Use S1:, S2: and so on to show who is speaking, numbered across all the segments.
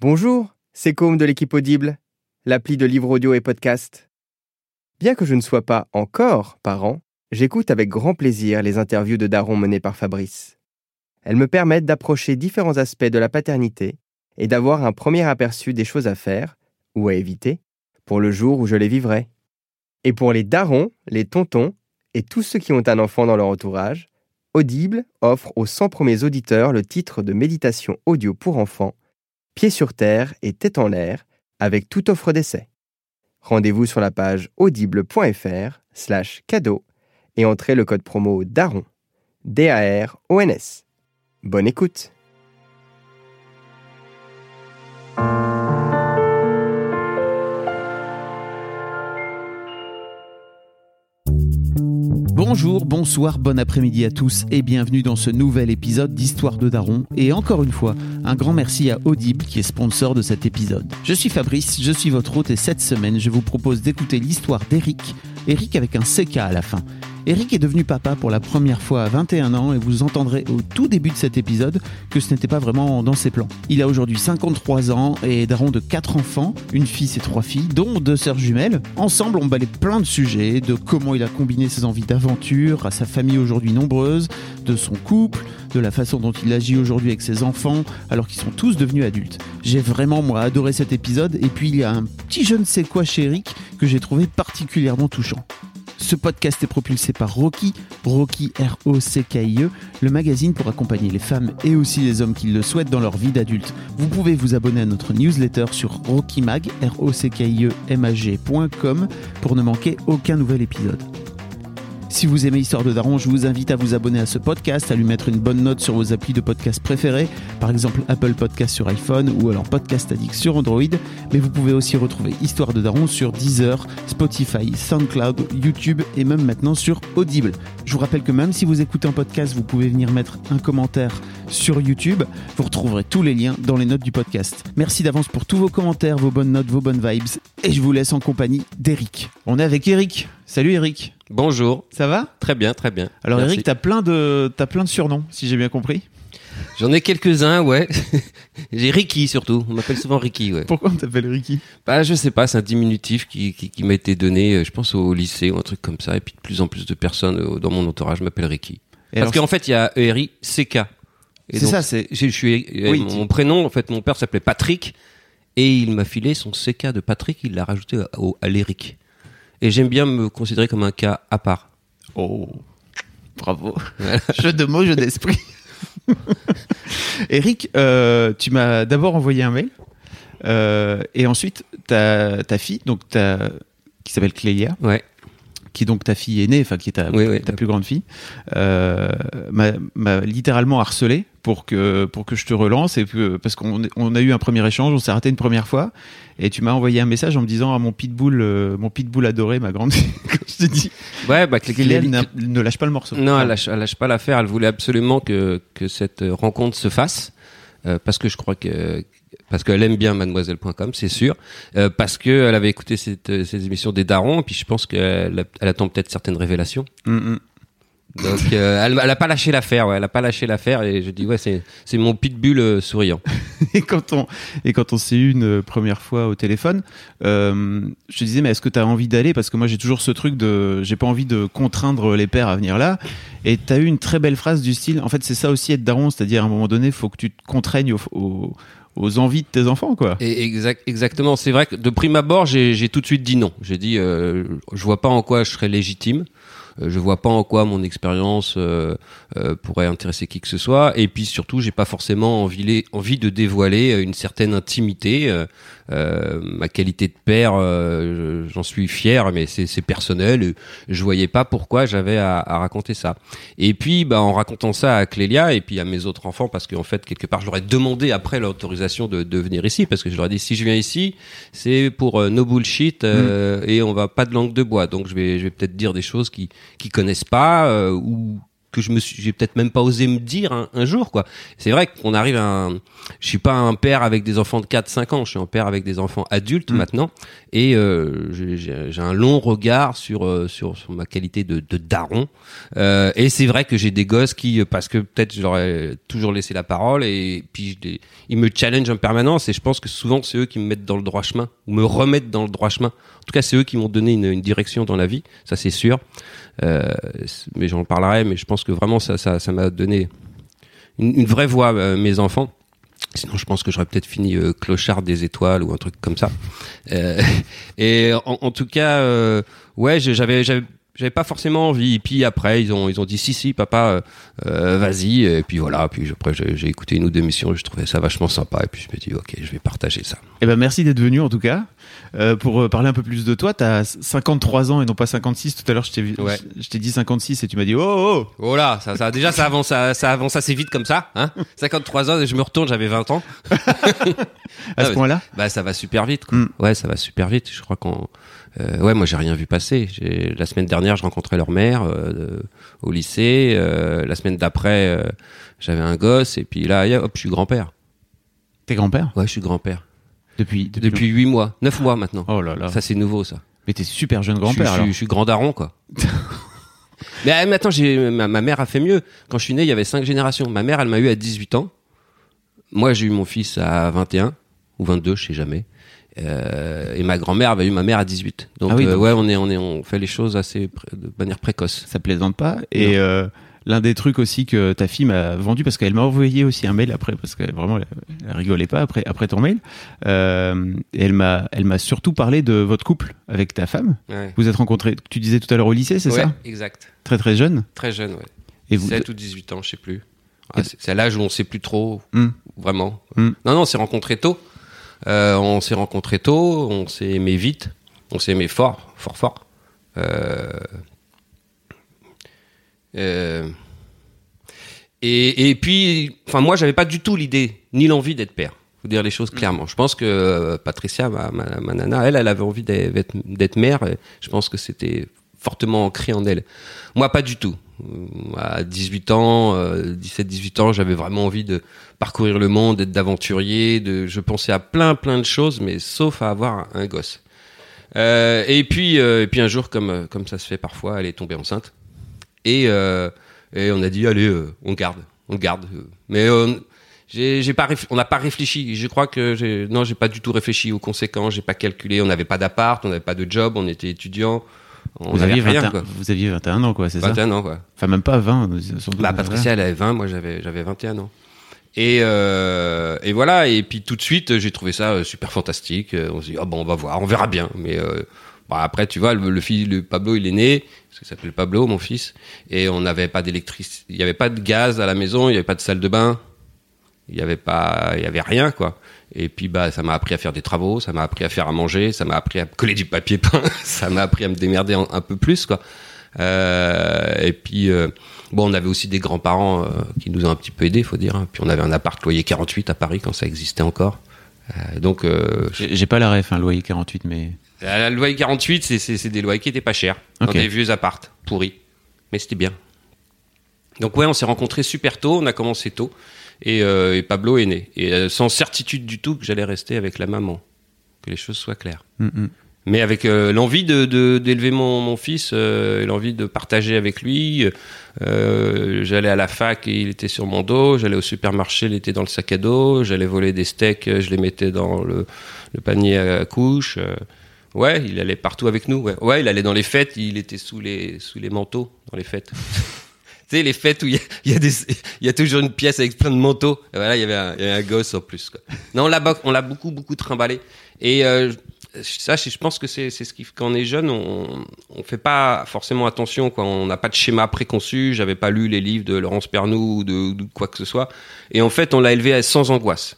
S1: Bonjour, c'est Côme de l'équipe Audible, l'appli de livres audio et podcast. Bien que je ne sois pas encore parent, j'écoute avec grand plaisir les interviews de Daron menées par Fabrice. Elles me permettent d'approcher différents aspects de la paternité et d'avoir un premier aperçu des choses à faire ou à éviter pour le jour où je les vivrai. Et pour les darons, les tontons et tous ceux qui ont un enfant dans leur entourage, Audible offre aux 100 premiers auditeurs le titre de méditation audio pour enfants, pieds sur terre et tête en l'air, avec toute offre d'essai. Rendez-vous sur la page audible.fr slash cadeau et entrez le code promo DARON. D-A-R-O-N-S. Bonne écoute
S2: Bonjour, bonsoir, bon après-midi à tous et bienvenue dans ce nouvel épisode d'Histoire de Daron. Et encore une fois, un grand merci à Audible qui est sponsor de cet épisode. Je suis Fabrice, je suis votre hôte et cette semaine je vous propose d'écouter l'histoire d'Eric, Eric avec un CK à la fin. Eric est devenu papa pour la première fois à 21 ans et vous entendrez au tout début de cet épisode que ce n'était pas vraiment dans ses plans. Il a aujourd'hui 53 ans et est daron de 4 enfants, une fille et trois filles, dont deux sœurs jumelles. Ensemble, on balait plein de sujets, de comment il a combiné ses envies d'aventure à sa famille aujourd'hui nombreuse, de son couple, de la façon dont il agit aujourd'hui avec ses enfants alors qu'ils sont tous devenus adultes. J'ai vraiment moi adoré cet épisode et puis il y a un petit je ne sais quoi chez Eric que j'ai trouvé particulièrement touchant. Ce podcast est propulsé par Rocky, Rocky R-O-C-K-I-E, le magazine pour accompagner les femmes et aussi les hommes qui le souhaitent dans leur vie d'adulte. Vous pouvez vous abonner à notre newsletter sur rockymag, r o c k i e m a g.com pour ne manquer aucun nouvel épisode. Si vous aimez Histoire de Daron, je vous invite à vous abonner à ce podcast, à lui mettre une bonne note sur vos applis de podcast préférés, par exemple Apple Podcast sur iPhone ou alors Podcast Addict sur Android. Mais vous pouvez aussi retrouver Histoire de Daron sur Deezer, Spotify, SoundCloud, YouTube et même maintenant sur Audible. Je vous rappelle que même si vous écoutez un podcast, vous pouvez venir mettre un commentaire sur YouTube. Vous retrouverez tous les liens dans les notes du podcast. Merci d'avance pour tous vos commentaires, vos bonnes notes, vos bonnes vibes. Et je vous laisse en compagnie d'Eric. On est avec Eric. Salut Eric.
S3: Bonjour.
S2: Ça va?
S3: Très bien, très bien.
S2: Alors
S3: Merci.
S2: Eric, t'as plein de t'as plein de surnoms, si j'ai bien compris.
S3: J'en ai quelques-uns, ouais. J'ai Ricky surtout. On m'appelle souvent Ricky, ouais.
S2: Pourquoi on t'appelle Ricky?
S3: Bah, je sais pas, c'est un diminutif qui, qui, qui m'a été donné, euh, je pense, au lycée ou un truc comme ça. Et puis de plus en plus de personnes euh, dans mon entourage m'appellent Ricky.
S2: Et
S3: Parce qu'en fait, il y a ERI, CK. Et
S2: C'est ça, c'est-
S3: Je suis, euh,
S2: Oui,
S3: mon, prénom, en fait, mon père s'appelait Patrick. Et il m'a filé son CK de Patrick, il l'a rajouté au- à l'Eric. Et j'aime bien me considérer comme un cas à part.
S2: Oh, bravo. jeu de mots, jeu d'esprit. Eric, euh, tu m'as d'abord envoyé un mail. euh, et ensuite, ta, ta fille, donc ta, qui s'appelle Clélia,
S3: Ouais.
S2: Qui est donc ta fille aînée, enfin qui est ta,
S3: Oui, oui.
S2: ta plus grande fille, euh, m'a littéralement harcelé pour que pour que je te relance et que, parce qu'on on a eu un premier échange, on s'est raté une première fois et tu m'as envoyé un message en me disant ah mon pitbull euh, mon pitbull adoré ma grande fille quand je te dis
S3: Ouais, bah,
S2: ne lâche pas le morceau.
S3: Non, elle lâche, elle lâche pas l'affaire. Elle voulait absolument que, que cette rencontre se fasse. euh, parce que je crois que parce qu'elle aime bien mademoiselle.com, c'est sûr. Euh, parce que elle avait écouté cette, euh, ces émissions des darons, et puis je pense qu'elle elle attend peut-être certaines révélations.
S2: Mm, mm.
S3: Donc euh, elle, elle a pas lâché l'affaire, ouais, elle a pas lâché l'affaire, et je dis ouais, c'est c'est mon pitbull euh, souriant.
S2: Et quand on et quand on s'est eu une première fois au téléphone, euh, je te disais mais est-ce que tu as envie d'aller? Parce que moi j'ai toujours ce truc de j'ai pas envie de contraindre les pères à venir là. Et tu as eu une très belle phrase du style en fait c'est ça aussi être daron, c'est-à-dire à un moment donné faut que tu te contraignes aux, aux envies de tes enfants quoi.
S3: Et exact, exactement. C'est vrai que de prime abord, j'ai tout de suite dit non. J'ai dit, euh, je vois pas en quoi je serais légitime. Euh, je vois pas en quoi mon expérience euh, euh, pourrait intéresser qui que ce soit. Et puis surtout, j'ai pas forcément envie, de dévoiler une certaine intimité Euh, ma qualité de père, euh, j'en suis fier, mais c'est personnel. Je voyais pas pourquoi j'avais à, à, raconter ça. Et puis, bah, en racontant ça à Clélia et puis à mes autres enfants, parce qu'en fait, quelque part, je leur ai demandé après l'autorisation de, de venir ici, parce que je leur ai dit si je viens ici, c'est pour euh, no bullshit euh, mm. et on va pas de langue de bois. Donc, je vais, je vais peut-être dire des choses qui qui connaissent pas euh, ou que je me suis, j'ai peut-être même pas osé me dire un, jour, quoi. C'est vrai qu'on arrive à un, je suis pas un père avec des enfants de 4, 5 ans, je suis un père avec des enfants adultes mm. maintenant, et euh, j'ai un long regard sur, euh, sur, sur ma qualité de, de daron, euh, et c'est vrai que j'ai des gosses qui, parce que peut-être je leur ai toujours laissé la parole, et puis je ils me challenge en permanence, et je pense que souvent c'est eux qui me mettent dans le droit chemin, ou me remettent dans le droit chemin. En tout cas, c'est eux qui m'ont donné une, direction dans la vie, ça c'est sûr. Euh, mais j'en parlerai, mais je pense que vraiment ça, m'a donné une, vraie voix, euh, mes enfants. Sinon, je pense que j'aurais peut-être fini euh, clochard des étoiles ou un truc comme ça. Et en, tout cas, ouais, j'avais pas forcément envie. Et puis après, ils ont ils ont dit si si papa, euh, euh vas-y. Et puis voilà. Puis après, j'ai écouté une ou deux missions. Je trouvais ça vachement sympa. Et puis je me dis ok, je vais partager ça.
S2: Eh ben merci d'être venu en tout cas. Euh, pour euh, parler un peu plus de toi, tu as 53 ans et non pas 56. Tout à l'heure, je t'ai ouais. je t'ai dit 56 et tu m'as dit oh oh.
S3: Oh là, ça, ça déjà ça avance ça, ça avance assez vite comme ça. Hein 53 ans et je me retourne, j'avais 20 ans.
S2: à ce point-là.
S3: Bah ça va super vite. Quoi. Mm. Ouais, ça va super vite. Je crois qu'on euh, ouais, moi j'ai rien vu passer. La semaine dernière, je rencontrais leur mère euh, au lycée. Euh, la semaine d'après, euh, j'avais un gosse. Et puis là, hop, je suis grand-père.
S2: T'es grand-père?
S3: Ouais, je suis grand-père.
S2: Depuis
S3: depuis huit mois, neuf mois maintenant.
S2: Oh là là.
S3: Ça c'est nouveau ça.
S2: Mais t'es super jeune grand-père.
S3: Je, je, suis grand daron quoi. mais, mais attends, j'ai ma, ma, mère a fait mieux. Quand je suis né, il y avait cinq générations. Ma mère, elle m'a eu à 18 ans. Moi, j'ai eu mon fils à 21 ou 22, je sais jamais. Euh, et ma grand-mère avait eu ma mère à 18. Donc, ah oui, euh, ouais, on est, on est, on fait les choses assez de manière précoce.
S2: Ça plaisante pas. Et euh, l'un des trucs aussi que ta fille m'a vendu parce qu'elle m'a envoyé aussi un mail après parce qu'elle vraiment elle, rigolait pas après après ton mail. Elle m'a elle m'a surtout parlé de votre couple avec ta femme.
S3: Ouais.
S2: Vous êtes rencontrés, tu disais tout à l'heure au lycée, c'est
S3: ouais,
S2: ça?
S3: Exact.
S2: Très très jeune?
S3: Très jeune, ouais. Et vous 7 ou 18 ans, je sais plus. Ah, c'est l'âge où on sait plus trop, mm. vraiment. Mm. Non, non, on s'est rencontrés tôt. Euh, on s'est rencontrés tôt, on s'est aimé vite, on s'est aimé fort, fort, fort. Euh, euh, et, puis, enfin, moi, j'avais pas du tout l'idée ni l'envie d'être père. Faut dire les choses clairement. Je pense que Patricia, ma, nana, elle, elle avait envie d'être mère. Je pense que c'était fortement ancré en elle. Moi, pas du tout. À 18 ans, 17-18 ans, j'avais vraiment envie de parcourir le monde, d'être d'aventurier. De, je pensais à plein, plein de choses, mais sauf à avoir un gosse. Euh, et puis, euh, et puis un jour, comme comme ça se fait parfois, elle est tombée enceinte. Et, euh, et on a dit, allez, euh, on garde, on garde. Mais j'ai, pas, on n'a pas réfléchi. Je crois que non, j'ai pas du tout réfléchi aux conséquences. J'ai pas calculé. On n'avait pas d'appart, on n'avait pas de job, on était étudiants. On
S2: vous, aviez 21, quoi. vous aviez 21 ans, quoi, c'est ça
S3: 21 ans, quoi.
S2: Enfin, même pas 20.
S3: Sans doute, bah, Patricia, elle avait 20, moi j'avais, j'avais 21 ans. Et, euh, et voilà, et puis tout de suite, j'ai trouvé ça euh, super fantastique. Euh, on s'est dit, ah bon, on va voir, on verra bien. Mais euh, bah après, tu vois, le, le fils, le Pablo, il est né, parce qu'il s'appelle Pablo, mon fils, et on n'avait pas d'électricité, il n'y avait pas de gaz à la maison, il n'y avait pas de salle de bain, il n'y avait pas, il y avait rien, quoi. Et puis bah ça m'a appris à faire des travaux, ça m'a appris à faire à manger, ça m'a appris à coller du papier peint, ça m'a appris à me démerder un, un peu plus quoi. Euh, et puis euh, bon, on avait aussi des grands-parents euh, qui nous ont un petit peu aidés, faut dire. Hein. Puis on avait un appart loyer 48 à Paris quand ça existait encore. Donc
S2: j'ai pas la ref, un hein, loyer 48, mais
S3: le loyer 48, c'est des loyers qui étaient pas chers okay. dans des vieux appartes pourris, mais c'était bien. Donc ouais, on s'est rencontrés super tôt, on a commencé tôt. Et, euh, et, Pablo est né. Et euh, sans certitude du tout que j'allais rester avec la maman. Que les choses soient claires.
S2: Mm -hmm.
S3: Mais avec euh, l'envie de d'élever mon, mon, fils, et l'envie de partager avec lui. j'allais à la fac et il était sur mon dos. J'allais au supermarché, il était dans le sac à dos. J'allais voler des steaks, je les mettais dans le, le panier à couche. ouais, il allait partout avec nous. Ouais. ouais, il allait dans les fêtes. Il était sous les sous les manteaux dans les fêtes. sais, les fêtes où il y a, y, y a, toujours une pièce avec plein de manteaux. Et voilà, il y avait un, y avait un gosse en plus. Quoi. Non, on l'a, on l'a beaucoup, beaucoup trimballé. Et euh, ça, je pense que c'est, c'est ce qui, quand on est jeune, on, on fait pas forcément attention. Quoi. On n'a pas de schéma préconçu. J'avais pas lu les livres de Laurence Pernou ou de, de, quoi que ce soit. Et en fait, on l'a élevé sans angoisse.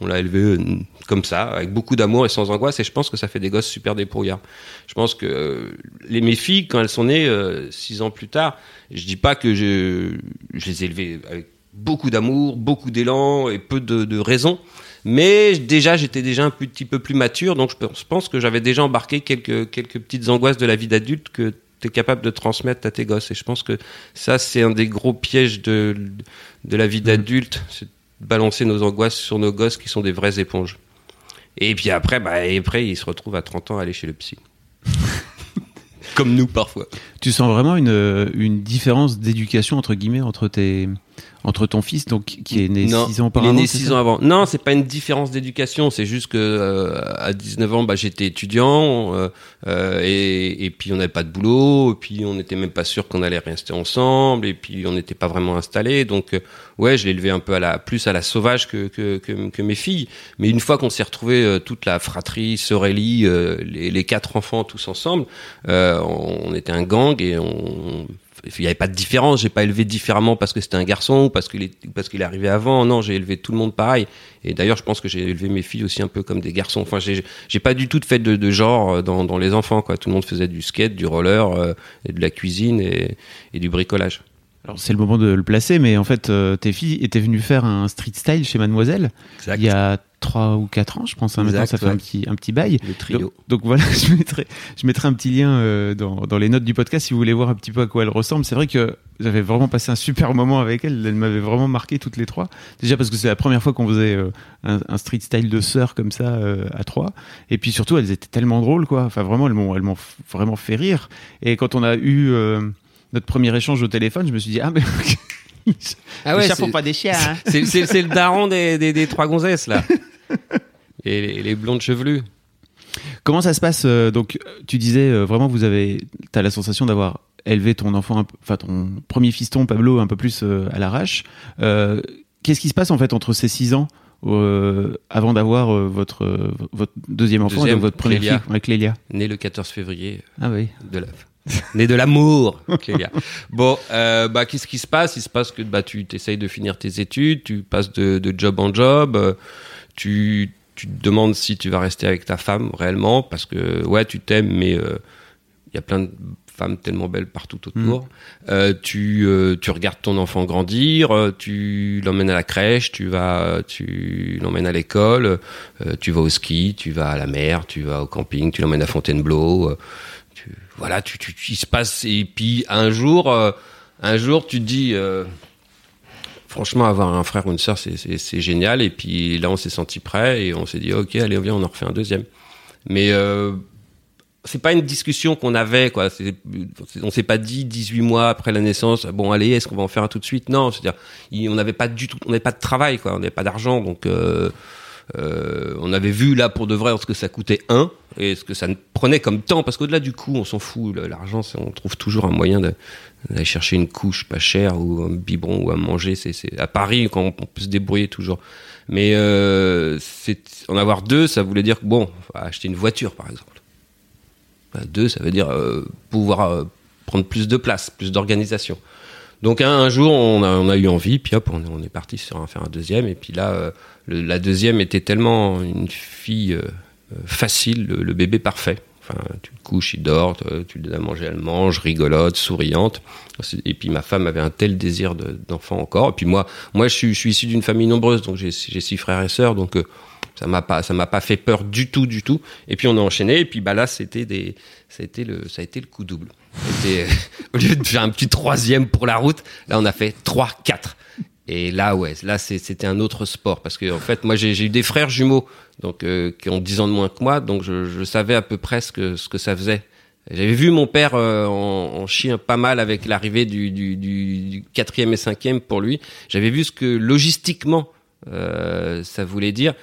S3: On l'a élevé euh, comme ça, avec beaucoup d'amour et sans angoisse, et je pense que ça fait des gosses super débrouillards. Je pense que euh, les, mes filles, quand elles sont nées euh, six ans plus tard, je dis pas que je, les ai élevées avec beaucoup d'amour, beaucoup d'élan et peu de, raison. Mais déjà, j'étais déjà un petit peu plus mature, donc je pense- que j'avais déjà embarqué quelques, petites angoisses de la vie d'adulte que tu es capable de transmettre à tes gosses. Et je pense que ça, c'est un des gros pièges de, de la vie d'adulte, balancer nos angoisses sur nos gosses qui sont des vraies éponges. Et puis après, bah, et après ils se retrouvent à 30 ans à aller chez le psy. Comme nous parfois.
S2: Tu sens vraiment une, une différence d'éducation entre guillemets entre tes entre ton fils donc qui est né
S3: Non,
S2: 6 ans
S3: il
S2: auparavant.
S3: est né
S2: c'est
S3: 6
S2: ça
S3: ans avant. Non, c'est pas une différence d'éducation, c'est juste que euh, à 19 ans, bah, j'étais étudiant euh, euh, et, et puis on n'avait pas de boulot, et puis on n'était même pas sûr qu'on allait rester ensemble, et puis on n'était pas vraiment installé. Donc euh, ouais, je l'ai élevé un peu à la plus à la sauvage que que, que, que mes filles. Mais une fois qu'on s'est retrouvé euh, toute la fratrie, Sorelli, euh, les, les quatre enfants tous ensemble, euh, on, on était un gang et on il n'y avait pas de différence. J'ai pas élevé différemment parce que c'était un garçon ou parce qu'il est parce qu'il est arrivé avant. Non, j'ai élevé tout le monde pareil. Et d'ailleurs, je pense que j'ai élevé mes filles aussi un peu comme des garçons. Enfin, j'ai j'ai pas du tout fait de, de genre euh, dans, dans les enfants. Quoi. Tout le monde faisait du skate, du roller, euh, et de la cuisine et, et du bricolage.
S2: Alors c'est le moment de le placer mais en fait euh, tes filles étaient venues faire un street style chez Mademoiselle
S3: Exact.
S2: il y a 3 ou 4 ans je pense hein, maintenant
S3: Exact,
S2: ça fait
S3: ouais.
S2: un petit un petit bail.
S3: Le trio.
S2: Donc, donc voilà, je mettrai, je mettrai un petit lien euh, dans, dans les notes du podcast si vous voulez voir un petit peu à quoi elle ressemble. C'est vrai que j'avais vraiment passé un super moment avec elle. Elle m'avait vraiment marqué toutes les trois. Déjà parce que c'est la première fois qu'on faisait euh, un, un street style de sœurs comme ça euh, à trois. Et puis surtout, elles étaient tellement drôles, quoi. Enfin, vraiment, elles m'ont, elles m'ont f- vraiment fait rire. Et quand on a eu euh, notre premier échange au téléphone, je me suis dit, ah, mais.
S3: Ah
S2: les chats
S3: c'est-
S2: font pas des chiens, hein.
S3: c'est le daron des, des, des trois gonzesses là. Et les, les blondes chevelues.
S2: Comment ça se passe euh, Donc, euh, tu disais euh, vraiment, vous avez, t'as la sensation d'avoir élevé ton enfant, enfin ton premier fiston Pablo un peu plus à l'arrache. Euh, Qu'est-ce qui se passe en fait entre ces six ans euh, avant d'avoir euh, votre votre deuxième enfant, et donc votre première
S3: Clélia.
S2: fille, ouais, Clélia?
S3: Né le 14 février
S2: Ah oui.
S3: de la né de l'amour Clélia. bon euh, bah qu'est-ce qui se passe? Il se passe que bah tu essayes de finir tes études tu passes de, de job en job euh, tu tu te demandes si tu vas rester avec ta femme réellement parce que ouais tu t'aimes mais euh, il y a plein de femmes tellement belles partout autour. Euh, tu, tu regardes ton enfant grandir, tu l'emmènes à la crèche, tu vas, tu l'emmènes à l'école, tu vas au ski, tu vas à la mer, tu vas au camping, tu l'emmènes à Fontainebleau. Voilà, tu, tu, il se passe. Et puis un jour, euh, un jour, tu te dis. euh, Franchement, avoir un frère ou une sœur, c'est- génial. Et puis là, on s'est senti prêt et on s'est dit, ok, allez, viens, on en refait un deuxième. Mais euh, c'est pas une discussion qu'on avait, quoi. On s'est pas dit 18 mois après la naissance, bon, allez, est-ce qu'on va en faire un tout de suite? Non, c'est-à-dire, on n'avait pas du tout, on n'avait pas de travail, quoi. On n'avait pas d'argent, donc euh, on avait vu là pour de vrai ce que ça coûtait un et ce que ça prenait comme temps, parce qu'au-delà du coût, on s'en fout. L'argent, on trouve toujours un moyen d'aller chercher une couche pas chère ou un biberon ou à manger. C'est à Paris quand on, peut se débrouiller toujours. Mais euh, en avoir deux, ça voulait dire bon, acheter une voiture par exemple. Bah, deux, ça veut dire euh, pouvoir euh, prendre plus de place, plus d'organisation. Donc un, jour, on a, a eu envie, puis hop, on, est- parti sur un, faire un deuxième. Et puis là, la deuxième était tellement une fille facile, le, le bébé parfait. Enfin, tu le couches, il dort, tu, tu lui donnes à manger, elle mange, rigolote, souriante. Et puis ma femme avait un tel désir de- d'enfant encore. Et puis moi, moi, je suis, je suis issu d'une famille nombreuse, donc j'ai six frères et sœurs, donc euh, ça m'a pas, ça m'a pas fait peur du tout, du tout. Et puis on a enchaîné. Et puis bah là, c'était des, ça a été le, ça a été le coup double. Au lieu de faire un petit troisième pour la route, là on a fait trois, quatre. Et là, ouais, là c'était un autre sport parce que en fait, moi j'ai eu des frères jumeaux, donc euh, qui ont 10 ans de moins que moi, donc je, je savais à peu près ce que ce que ça faisait. J'avais vu mon père euh, en, en chier pas mal avec l'arrivée du, du, du, du quatrième et cinquième pour lui. J'avais vu ce que logistiquement euh, ça voulait dire.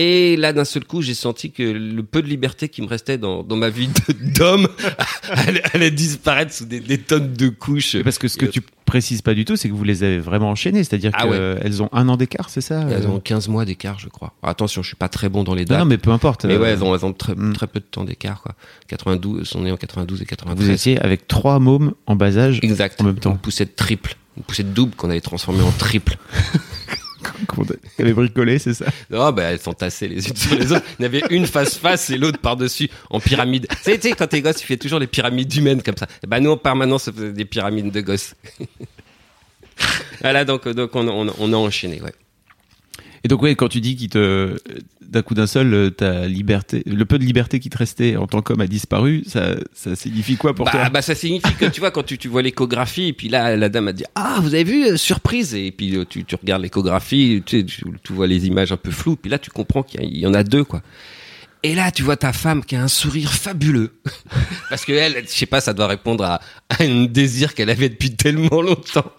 S3: Et là, d'un seul coup, j'ai senti que le peu de liberté qui me restait dans, dans ma vie d'homme allait, allait disparaître sous des, des tonnes de couches.
S2: Parce que ce que tu précises pas du tout, c'est que vous les avez vraiment enchaînées. C'est-à-dire
S3: Ah
S2: qu'elles ont un an d'écart, c'est ça
S3: Elles
S2: euh
S3: ont 15 mois d'écart, je crois. Attention, je suis pas très bon dans les dates.
S2: non, mais peu importe.
S3: mais
S2: euh,
S3: ouais, elles ont, elles ont très,
S2: hmm.
S3: très peu de temps d'écart, quoi. 92, elles sont nées en 92 et 93.
S2: Vous étiez avec trois mômes en bas âge.
S3: Exact.
S2: en même temps.
S3: Une poussette triple. Une poussette double qu'on avait transformée en triple.
S2: Qu'on avait bricolé, c'est ça
S3: Non, bah, elles sont tassées les unes sur les autres. Il y avait une face-face et l'autre par-dessus en pyramide. Tu sais, quand t'es gosse, tu fais toujours les pyramides humaines comme ça. Bah, nous, en permanence, on faisait des pyramides de gosses. voilà, donc, donc on, on, on a enchaîné, ouais.
S2: Et donc, ouais, quand tu dis qu'il te, d'un coup d'un seul, euh, ta liberté, le peu de liberté qui te restait en tant qu'homme a disparu, ça, ça signifie quoi pour
S3: bah,
S2: toi?
S3: bah, ça signifie que tu vois, quand tu, tu vois l'échographie, et puis là, la dame a dit Ah, vous avez vu, euh, surprise. Et puis euh, tu, tu regardes l'échographie, tu, sais, tu, tu vois les images un peu floues, puis là, tu comprends qu'il y en a deux, quoi. Et là, tu vois ta femme qui a un sourire fabuleux. Parce que elle, je sais pas, ça doit répondre à, à un désir qu'elle avait depuis tellement longtemps.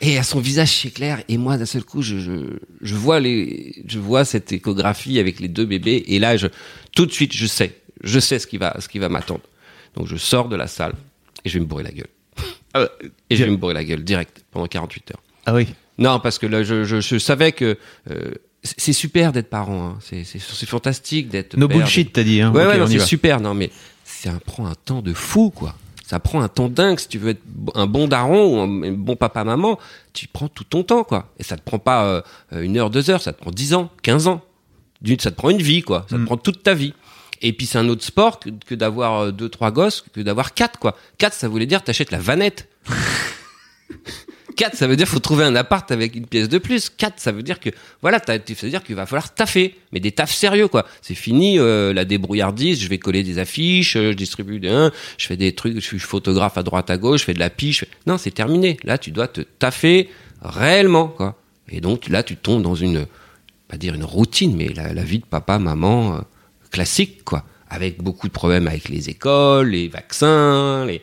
S3: Et à son visage s'éclaire. Et moi, d'un seul coup, je, je, je vois les, je vois cette échographie avec les deux bébés. Et là, je, tout de suite, je sais, je sais ce qui va, ce qui va m'attendre. Donc, je sors de la salle et je vais me bourrer la gueule.
S2: Ah,
S3: Et je vais me bourrer la gueule direct pendant 48 heures.
S2: ah oui.
S3: Non, parce que là, je, je, je savais que euh, c'est super d'être parent. Hein. C'est c'est- c'est fantastique d'être.
S2: No
S3: père,
S2: bullshit, t'as dit. Hein
S3: Ouais, ouais, non, c'est
S2: va.
S3: super. Non, mais ça prend un temps de fou, quoi. Ça prend un temps dingue. Si tu veux être un bon daron ou un bon papa-maman, tu prends tout ton temps, quoi. Et ça te prend pas euh, une heure, deux heures, ça te prend dix ans, quinze ans. D'une, ça te prend une vie, quoi. Ça te
S2: Mm.
S3: prend toute ta vie. Et puis c'est un autre sport que, que d'avoir euh, deux, trois gosses, que d'avoir quatre, quoi. Quatre, ça voulait dire t'achètes la vanette. 4, ça veut dire faut trouver un appart avec une pièce de plus. 4, ça veut dire que voilà, ça veut dire qu'il va falloir taffer, mais des tafs sérieux quoi. C'est fini euh, la débrouillardise. Je vais coller des affiches, euh, je distribue des, hein, je fais des trucs, je suis photographe à droite à gauche, je fais de la piche. Non, c'est terminé. Là, tu dois te taffer réellement quoi. Et donc là, tu tombes dans une, pas dire une routine, mais la, vie de papa, maman euh, classique quoi, avec beaucoup de problèmes avec les écoles, les vaccins, les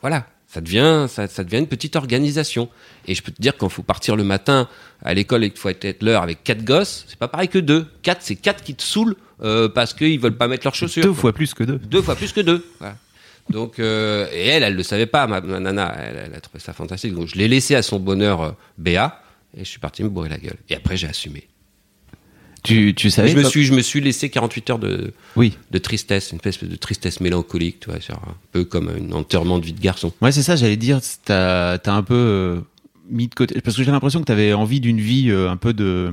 S3: voilà, ça devient, ça, ça devient une petite organisation. Et je peux te dire quand faut partir le matin à l'école et qu'il faut être l'heure avec quatre gosses, c'est pas pareil que deux. Quatre, c'est quatre qui te saoulent euh, parce qu'ils veulent pas mettre leurs chaussures.
S2: Deux fois plus que deux.
S3: Deux fois plus que deux. Voilà. Donc, euh, et elle, elle le savait pas, ma, ma nana, elle, elle a trouvé ça fantastique. Donc, je l'ai laissé à son bonheur euh, Béa et je suis parti me bourrer la gueule. Et après, j'ai assumé.
S2: Tu, tu savais
S3: je, me suis, je me suis laissé 48 heures de,
S2: Oui.
S3: de tristesse, une espèce de tristesse mélancolique, tu vois, un peu comme un enterrement de vie de garçon.
S2: Ouais, c'est ça, j'allais dire, t'as as un peu euh, mis de côté. Parce que j'ai l'impression que t'avais envie d'une vie euh, un peu de,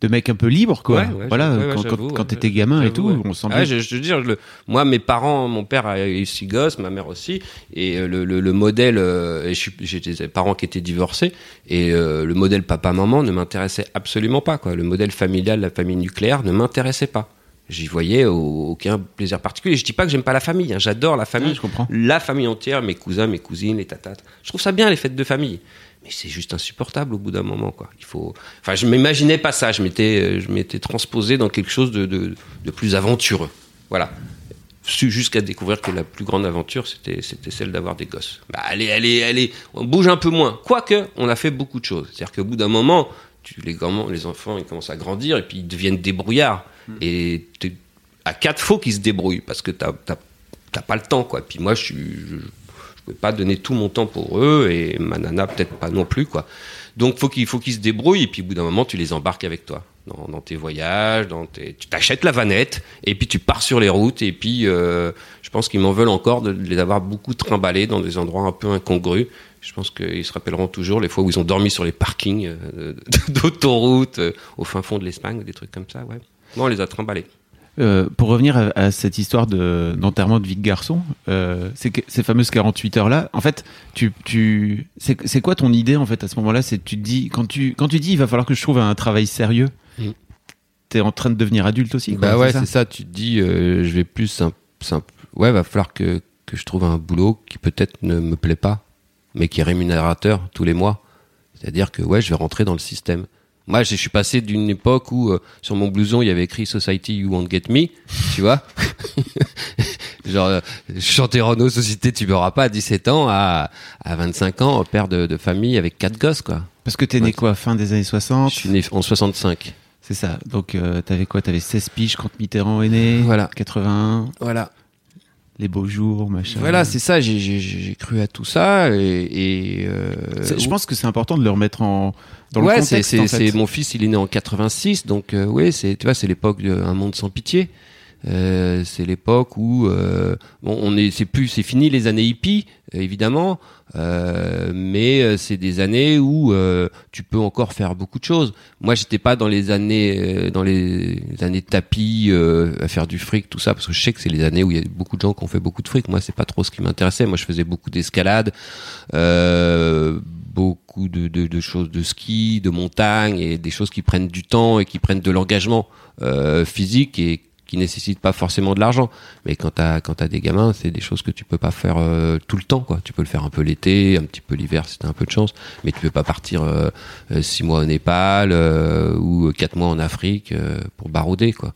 S2: de mec un peu libre, quoi.
S3: Ouais, ouais,
S2: voilà,
S3: ouais,
S2: quand, t'étais gamin et tout, on sent
S3: Ah, je, je veux dire, le- moi, mes parents, mon père a eu six gosses, ma mère aussi, et euh, le, le, le modèle, euh, j'ai des parents qui étaient divorcés, et euh, le modèle papa-maman ne m'intéressait absolument pas, quoi. Le modèle familial, la famille nucléaire ne m'intéressait pas. J'y voyais au- aucun plaisir particulier. Je dis pas que j'aime pas la famille, hein, j'adore la famille.
S2: Ouais, je comprends.
S3: La famille entière, mes cousins, mes cousines, les tatates. Je trouve ça bien, les fêtes de famille. Mais c'est juste insupportable au bout d'un moment, quoi. Il faut. Enfin, je m'imaginais pas ça. Je m'étais, euh, je m'étais transposé dans quelque chose de, de, de plus aventureux. Voilà. Jusqu'à découvrir que la plus grande aventure, c'était, c'était celle d'avoir des gosses. Bah, allez, allez, allez, on bouge un peu moins. Quoique, on a fait beaucoup de choses. C'est-à-dire qu'au bout d'un moment, tu, les, les enfants, ils commencent à grandir et puis ils deviennent débrouillards. Et t'es- à quatre, faut qu'ils se débrouillent parce que t'as, t'as, t'as pas le temps, quoi. Puis moi, je suis, je pouvais pas donner tout mon temps pour eux et ma nana peut-être pas non plus, quoi. Donc faut qu'il faut qu'ils se débrouillent et puis au bout d'un moment, tu les embarques avec toi dans, tes voyages, dans tes, tu t'achètes la vanette et puis tu pars sur les routes et puis euh, je pense qu'ils m'en veulent encore de les avoir beaucoup trimballés dans des endroits un peu incongrus. Je pense qu'ils se rappelleront toujours les fois où ils ont dormi sur les parkings euh, d'autoroutes euh, au fin fond de l'Espagne, des trucs comme ça, ouais. Moi, on les a trimballés.
S2: Euh, pour revenir à, à cette histoire de- d'enterrement de, vie de garçon, euh, ces, ces fameuses 48 heures-là, en fait, tu, tu, c'est c'est quoi ton idée en fait à ce moment-là? C'est tu te dis quand tu quand tu dis il va falloir que je trouve un travail sérieux,
S3: Mm.
S2: t'es en train de devenir adulte aussi. quoi,
S3: Bah ouais,
S2: ça?
S3: c'est ça. Tu te dis, euh, je vais plus simple, simple. Ouais, va falloir que, que je trouve un boulot qui peut-être ne me plaît pas, mais qui est rémunérateur tous les mois. C'est-à-dire que ouais, je vais rentrer dans le système. Moi, je suis passé d'une époque où euh, sur mon blouson il y avait écrit Society You Won't Get Me, tu vois. Genre, euh, je chantais Renault Société Tu m'auras pas à 17 ans, à, à 25 ans, père de, de famille avec quatre gosses, quoi.
S2: Parce que t'es né quoi, fin des années 60
S3: Je suis né en 65.
S2: C'est ça. Donc euh, t'avais quoi? T'avais 16 piges quand Mitterrand est né.
S3: Voilà.
S2: 81,
S3: Voilà.
S2: Les beaux jours, machin.
S3: Voilà, c'est ça. J'ai- J'ai j'ai cru à tout ça et, et euh,
S2: Je pense que c'est important de le remettre en dans
S3: ouais,
S2: le
S3: c'est
S2: contexte.
S3: c'est
S2: en fait.
S3: c'est- mon fils, il est né en 86, donc euh, oui, c'est tu vois, c'est l'époque d'un monde sans pitié. Euh, c'est l'époque où euh, bon, on est, c'est plus, c'est fini les années hippies, évidemment, euh, mais euh, c'est des années où euh, tu peux encore faire beaucoup de choses. Moi, j'étais pas dans les années, dans les années tapis à faire du fric, tout ça, parce que je sais que c'est les années où il y a beaucoup de gens qui ont fait beaucoup de fric. Moi, c'est pas trop ce qui m'intéressait. Moi, je faisais beaucoup d'escalade, beaucoup de, de, de choses de ski, de montagne et des choses qui prennent du temps et qui prennent de l'engagement euh, physique et qui nécessitent pas forcément de l'argent. Mais quand t'as quand t'as des gamins, c'est des choses que tu peux pas faire euh, tout le temps, quoi. Tu peux le faire un peu l'été, un petit peu l'hiver si t'as un peu de chance, mais tu peux pas partir euh, euh, six mois au Népal euh, ou quatre mois en Afrique pour barouder, quoi.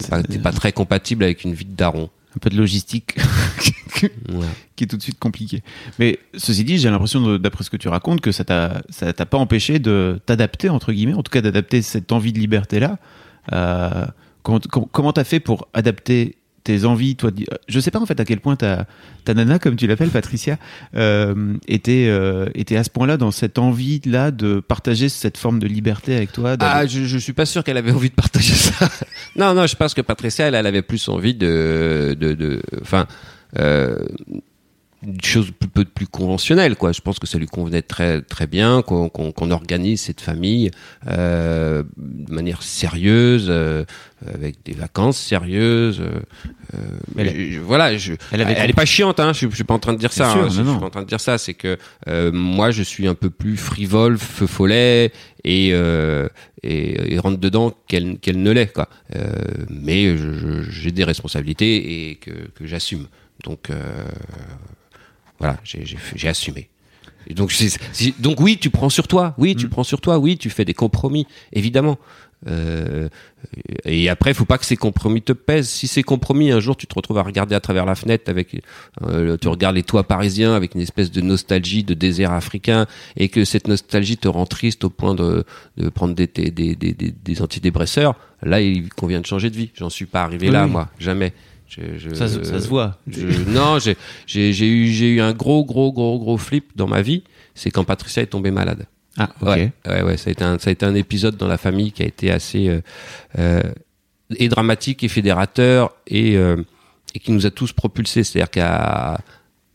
S3: C'est pas, t'es pas très compatible avec une vie de daron.
S2: Un peu de logistique
S3: Ouais.
S2: qui est tout de suite compliqué. Mais ceci dit, j'ai l'impression, d'après ce que tu racontes, que ça t'a ça t'a pas empêché de t'adapter, entre guillemets, en tout cas d'adapter cette envie de liberté-là. Euh, comment com- comment t'as fait pour adapter tes envies toi di- Je sais pas en fait à quel point ta, ta nana, comme tu l'appelles, Patricia, euh, était, euh, était à ce point-là dans cette envie-là de partager cette forme de liberté avec toi.
S3: Ah, je, je suis pas sûr qu'elle avait envie de partager ça. non, non, je pense que Patricia, elle, elle avait plus envie de, de, de, enfin, euh, une chose plus, peu plus conventionnelle, quoi. Je pense que ça lui convenait très, très bien qu'on qu'on qu'on organise cette famille euh, de manière sérieuse, euh, avec des vacances sérieuses. euh, euh,
S2: elle-
S3: je- voilà, je,
S2: elle
S3: est pas chiante, hein. Je, je suis pas en train de dire ça.
S2: sûr,
S3: hein. je, suis pas en train de dire ça. C'est que euh, moi, je suis un peu plus frivole, feu follet et, euh, et, et rentre dedans qu'elle qu'elle ne l'est, quoi. Euh, mais j'ai des responsabilités et que, que j'assume. Donc euh, voilà, j'ai assumé. Et donc, donc oui, tu prends sur toi. Oui, tu
S2: Mm.
S3: prends sur toi. Oui, tu fais des compromis, évidemment. Euh, et après, faut pas que ces compromis te pèsent. Si ces compromis, un jour, tu te retrouves à regarder à travers la fenêtre avec, euh, tu regardes les toits parisiens avec une espèce de nostalgie de désert africain, et que cette nostalgie te rend triste au point de, de prendre des, des, des, des, des- antidépresseurs, là, il convient de changer de vie. J'en suis pas arrivé
S2: Oui,
S3: là, moi, jamais. Je, je-
S2: ça, se- ça se voit.
S3: je- non, j'ai eu eu un gros gros gros gros flip dans ma vie. C'est quand Patricia est tombée malade.
S2: Ah, ok.
S3: Ouais, ouais, ouais, ça a été un, ça a été un épisode dans la famille qui a été assez euh, euh, et dramatique et fédérateur et euh, et qui nous a tous propulsés. C'est-à-dire qu'à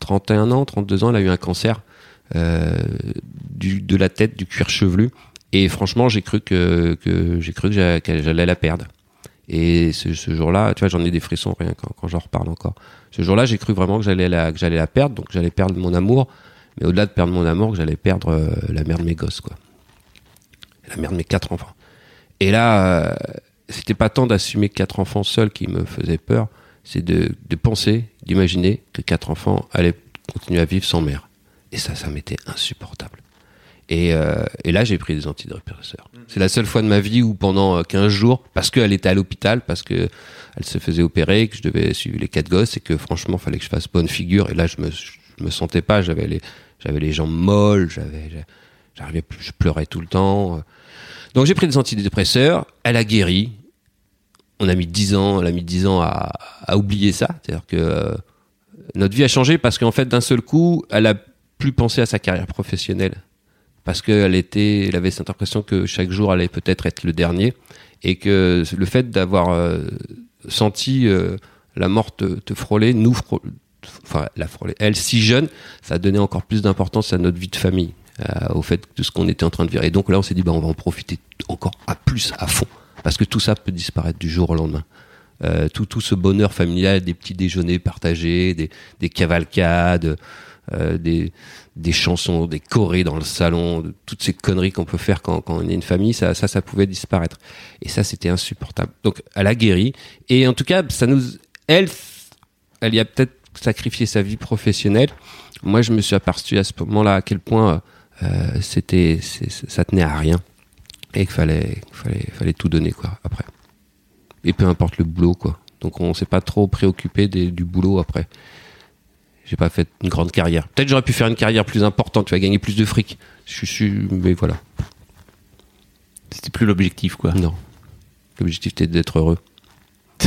S3: 31 ans, 32 ans, elle a eu un cancer euh, du, de la tête, du cuir chevelu. Et franchement, j'ai cru que, que j'ai cru que j'allais la perdre. Et ce, jour-là, tu vois, j'en ai des frissons rien quand, j'en reparle encore. Ce jour-là, j'ai cru vraiment que j'allais la, que j'allais la perdre, donc j'allais perdre mon amour, mais au-delà de perdre mon amour, que j'allais perdre euh, la mère de mes gosses, quoi. La mère de mes quatre enfants. Et là, euh, c'était pas tant d'assumer quatre enfants seuls qui me faisait peur, c'est de, de penser, d'imaginer que quatre enfants allaient continuer à vivre sans mère. Et ça, ça m'était insupportable. Et, euh, et là, j'ai pris des antidépresseurs. C'est la seule fois de ma vie où pendant euh, 15 jours, parce qu'elle était à l'hôpital, parce que elle se faisait opérer, que je devais suivre les quatre gosses et que franchement, fallait que je fasse bonne figure. Et là, je me, je me sentais pas. J'avais les, j'avais les jambes molles, j'avais, j'arrivais plus, je pleurais tout le temps. Donc j'ai pris des antidépresseurs. Elle a guéri. On a mis 10 ans, elle a mis 10 ans à, à oublier ça. C'est-à-dire que euh, notre vie a changé parce qu'en fait, d'un seul coup, elle a plus pensé à sa carrière professionnelle parce qu'elle était, elle avait cette impression que chaque jour allait peut-être être le dernier et que le fait d'avoir euh, senti euh, la mort te, frôler, nous, frô- enfin la frôler, elle si jeune, ça donné encore plus d'importance à notre vie de famille, euh, au fait de ce qu'on était en train de vivre. Et donc là, on s'est dit, bah, on va en profiter encore à plus, à fond, parce que tout ça peut disparaître du jour au lendemain. Tout, tout ce bonheur familial, des petits déjeuners partagés, des, des cavalcades, des, des chansons, des chorés dans le salon, de- toutes ces conneries qu'on peut faire quand, on est une famille, ça, ça, ça pouvait disparaître. Et ça, c'était insupportable. Donc, elle a guéri. Et en tout cas, ça nous, elle, elle y a peut-être sacrifié sa vie professionnelle. Moi, je me suis aperçu à ce moment-là à quel point euh, c'était, ça tenait à rien et qu'il fallait, fallait, fallait tout donner quoi après. Et peu importe le boulot quoi. Donc, on s'est pas trop préoccupé du boulot après j'ai pas fait une grande carrière. Peut-être j'aurais pu faire une carrière plus importante, tu vas gagner plus de fric. Je suis, mais voilà.
S2: C'était plus l'objectif, quoi.
S3: Non. L'objectif était d'être heureux.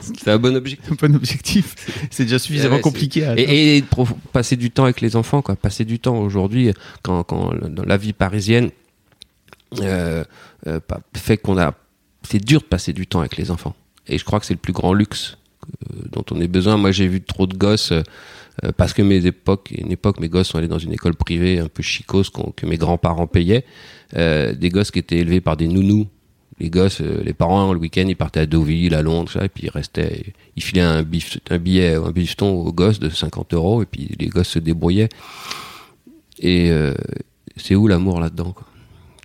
S3: C'est un bon objectif.
S2: un bon objectif. C'est déjà suffisamment
S3: Ouais,
S2: compliqué. À...
S3: Et, et passer du temps avec les enfants, quoi. Passer du temps aujourd'hui, quand, quand dans la vie parisienne, euh, euh, fait qu'on a, c'est dur de passer du temps avec les enfants. Et je crois que c'est le plus grand luxe dont on ait besoin. Moi, j'ai vu trop de gosses euh, euh, parce que mes époques, une époque, mes gosses sont allés dans une école privée un peu chicose que mes grands-parents payaient. Euh, des gosses qui étaient élevés par des nounous. Les gosses, euh, les parents, le week-end, ils partaient à Deauville, à Londres, ça, et puis ils restaient, ils filaient un, bif, un billet, un bifton aux gosses de 50 euros, et puis les gosses se débrouillaient. Et euh, c'est où l'amour là-dedans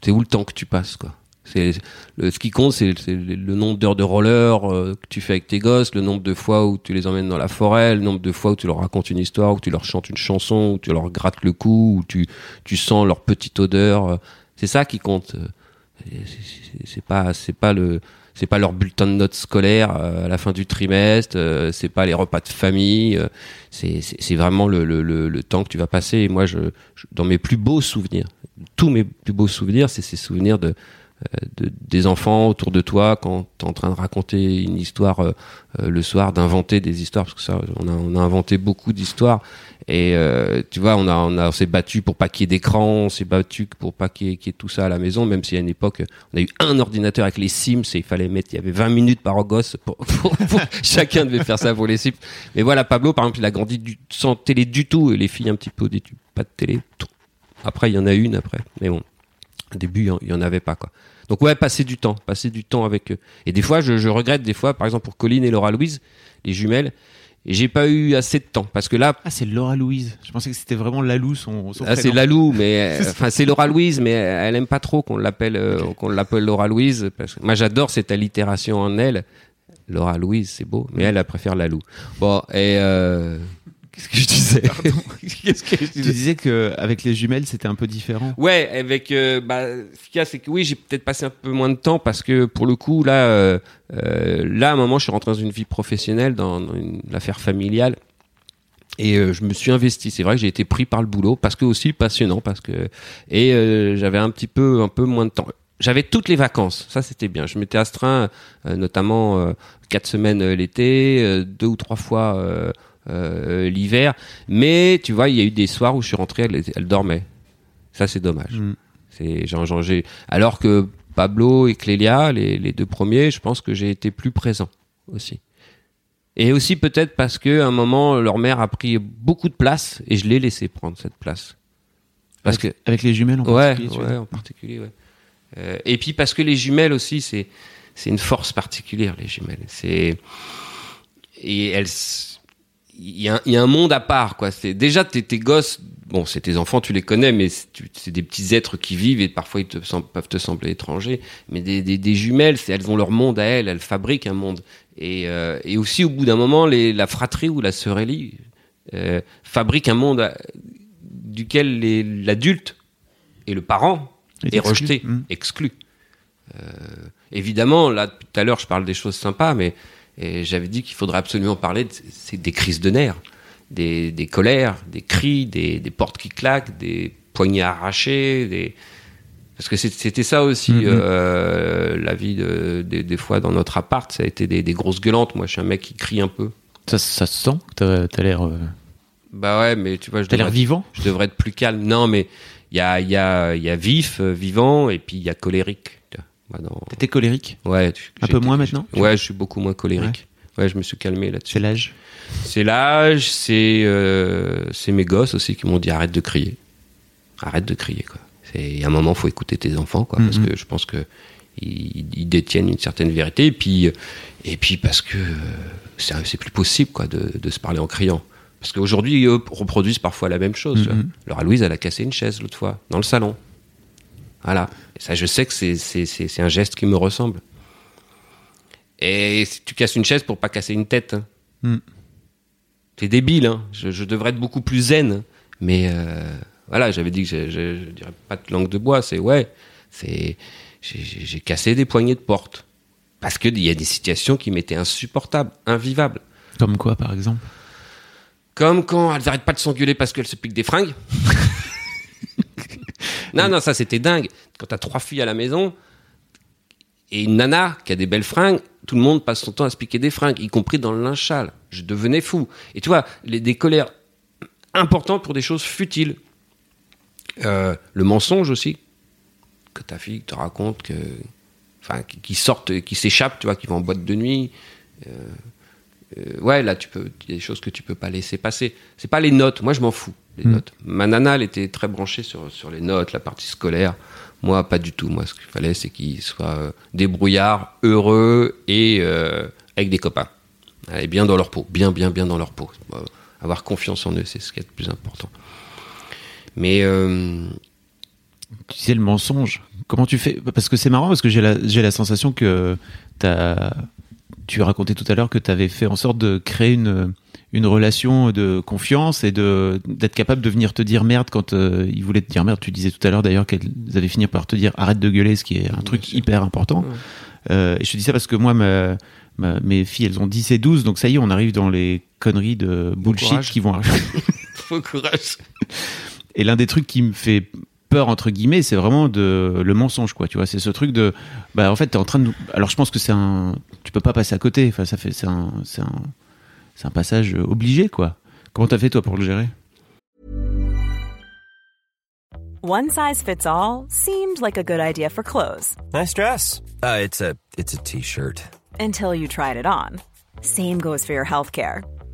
S3: C'est où le temps que tu passes quoi? C'est ce qui compte, c'est le nombre d'heures de roller euh, que tu fais avec tes gosses, le nombre de fois où tu les emmènes dans la forêt, le nombre de fois où tu leur racontes une histoire, où tu leur chantes une chanson, où tu leur grattes le cou, où tu, tu sens leur petite odeur. euh, C'est ça qui compte. c'est- pas, c'est pas le, c'est pas leur bulletin de notes scolaire euh, à la fin du trimestre, c'est pas les repas de famille, c'est vraiment le, le, le, temps que tu vas passer. Et moi, je, dans mes plus beaux souvenirs, tous mes plus beaux souvenirs, c'est ces souvenirs de, de, des enfants autour de toi quand tu es en train de raconter une histoire euh, euh, le soir, d'inventer des histoires, parce que ça, on a, on a inventé beaucoup d'histoires. Et euh, tu vois, on a, on a, on s'est battu pour pas qu'il y ait d'écran, on s'est battu pour pas qu'il y, qu'il y ait tout ça à la maison, même si à une époque, on a eu un ordinateur avec les Sims et il fallait mettre, il y avait 20 minutes par gosse pour, pour- pour- chacun devait faire ça pour les Sims. Mais voilà, Pablo, par exemple, il a grandi du, sans télé du tout et les filles un petit peu début, pas de télé. tout. Après, il y en a une après, mais bon, au début, il y en- il y en avait pas quoi. Donc ouais, passer du temps, passer du temps avec eux. Et des fois, je, je regrette des fois, par exemple pour Colline et Laura Louise, les jumelles, j'ai pas eu assez de temps parce que là,
S2: Ah, c'est Laura Louise. Je pensais que c'était vraiment Lalou son, son
S3: ah, c'est. Lalou, mais euh, enfin c'est Laura Louise, mais elle aime pas trop qu'on l'appelle euh, qu'on l'appelle Laura Louise parce que moi j'adore cette allitération en elle. Laura Louise, c'est beau, mais elle, elle préfère Lalou. Bon, et euh, qu'est-ce que je disais Qu'est-ce que je
S2: Tu
S3: disais
S2: disais que avec les jumelles, c'était un peu différent.
S3: Ouais, avec euh, bah, ce qu'il y a, c'est que oui, j'ai peut-être passé un peu moins de temps parce que pour le coup, là, euh, euh, là, à un moment, je suis rentré dans une vie professionnelle, dans, dans une affaire familiale, et euh, je me suis investi. C'est vrai que j'ai été pris par le boulot parce que aussi passionnant, parce que et euh, j'avais un petit peu, un peu moins de temps. J'avais toutes les vacances, ça c'était bien. Je m'étais astreint, euh, notamment euh, quatre semaines euh, l'été, euh, deux ou trois fois l'hiver. Mais tu vois, il y a eu des soirs où je suis rentré, elle, dormait. Ça c'est dommage.
S2: Mm.
S3: C'est j'ai alors que Pablo et Clélia, les, les deux premiers, je pense que j'ai été plus présent aussi. Et aussi peut-être parce que à un moment leur mère a pris beaucoup de place et je l'ai laissé prendre cette place. Parce que
S2: Avec les jumelles en
S3: ouais,
S2: particulier.
S3: ouais, en particulier, ouais. Euh, et puis parce que les jumelles aussi, c'est c'est une force particulière les jumelles. C'est et elles, il y, a un- il y a un monde à part quoi. C'est déjà tes, tes gosses, bon, c'est tes enfants, tu les connais, mais c'est des petits êtres qui vivent et parfois ils te peuvent te sembler étrangers. Mais des, des, des jumelles, c'est elles ont leur monde à elles, elles fabriquent un monde. Et, euh, et aussi au bout d'un moment, les, la fratrie ou la sœurellie euh, fabrique un monde à- duquel les- l'adulte et le parent est
S2: t'exclus.
S3: rejeté,
S2: Mm.
S3: exclu. Euh, évidemment, là, tout à l'heure, je parle des choses sympas, mais et j'avais dit qu'il faudrait absolument parler de, c'est des crises de nerfs, des, des colères, des cris, des, des portes qui claquent, des poignets arrachés, des... Parce que c'était ça aussi,
S2: Mhm.
S3: euh, la vie de- des- des fois dans notre appart, ça a été des, grosses gueulantes. Moi, je suis un mec qui crie un peu.
S2: Ça, ça se sent. T'as t'as l'air, euh,
S3: Bah ouais, mais tu vois, je
S2: t'as l'air
S3: devrais,
S2: vivant.
S3: je devrais être plus calme. Non, mais il y a, il y, a, il y a vif, euh, vivant, et puis il y a colérique. Bah, dans-
S2: T'étais colérique.
S3: Ouais,
S2: Un peu moins maintenant
S3: Ouais, je suis beaucoup moins colérique. Ouais, je me suis calmé là-dessus.
S2: C'est l'âge.
S3: C'est l'âge, c'est euh, mes gosses aussi qui m'ont dit arrête de crier. Arrête de crier quoi. Il y a un moment faut écouter tes enfants quoi parce
S2: Mhm.
S3: que je pense que ils, ils détiennent une certaine vérité et puis et puis parce que euh, c'est plus possible quoi de, de se parler en criant. Parce qu'aujourd'hui, eux reproduisent parfois la même chose. Laura Louise, elle a cassé une chaise l'autre fois, dans le salon. Voilà. Et ça, je sais que c'est- un geste qui me ressemble. Et si tu casses une chaise pour pas casser une tête, hein.
S2: Mm.
S3: c'est débile. Hein. Je, je devrais être beaucoup plus zen. Mais euh, voilà, j'avais dit que je, je, je dirais pas de langue de bois. C'est ouais, c'est j'ai- cassé des poignées de porte parce qu'il y a des situations qui m'étaient insupportables, invivables.
S2: Comme quoi, par exemple?
S3: Comme quand elles arrêtent pas de s'engueuler parce qu'elles se piquent des fringues. non, non, ça c'était dingue. Quand t'as trois filles à la maison et une nana qui a des belles fringues, tout le monde passe son temps à se piquer des fringues, y compris dans le linge sale. Je devenais fou. Et tu vois, les, des colères importantes pour des choses futiles. Euh, le mensonge aussi. Que ta fille te raconte que enfin, qui, qui sortent, qui s'échappent, tu vois, qui vont en boîte de nuit. Euh, ouais, là, tu peux, il y a des choses que tu peux pas laisser passer. C'est pas les notes. Moi, je m'en fous. Les
S2: Mm.
S3: notes. Ma nana, elle était très branchée sur sur les notes, la partie scolaire. Moi, pas du tout. Moi, ce qu'il fallait, c'est qu'il soit euh, débrouillard, heureux et euh, avec des copains. Et bien dans leur peau, bien, bien, bien dans leur peau. Euh, avoir confiance en eux, c'est ce qui est le plus important. Mais euh,
S2: Tu disais le mensonge. Comment tu fais? Parce que c'est marrant, parce que j'ai la, j'ai la sensation que t'as, tu racontais tout à l'heure que tu avais fait en sorte de créer une, une relation de confiance et de, d'être capable de venir te dire merde quand euh, ils voulaient te dire merde. Tu disais tout à l'heure d'ailleurs qu'elles avaient fini par te dire arrête de gueuler, ce qui est un truc hyper important. Euh, et je te dis ça parce que moi, ma, ma- mes filles, elles ont 10 et 12, donc ça y est, on arrive dans les conneries de bullshit qui vont arriver.
S3: faut courage.
S2: Et l'un des trucs qui me fait peur entre guillemets, c'est vraiment de le mensonge quoi. Tu vois, c'est ce truc de bah en fait t'es en train de. Alors je pense que c'est un. Tu peux pas passer à côté. Enfin ça fait c'est un c'est un c'est un passage obligé quoi. Comment t'as fait toi pour le gérer?
S4: One size fits all seemed like a good idea for clothes
S5: Nice dress. Uh, it's a it's a t-shirt.
S4: until you tried it on. Same goes for your healthcare.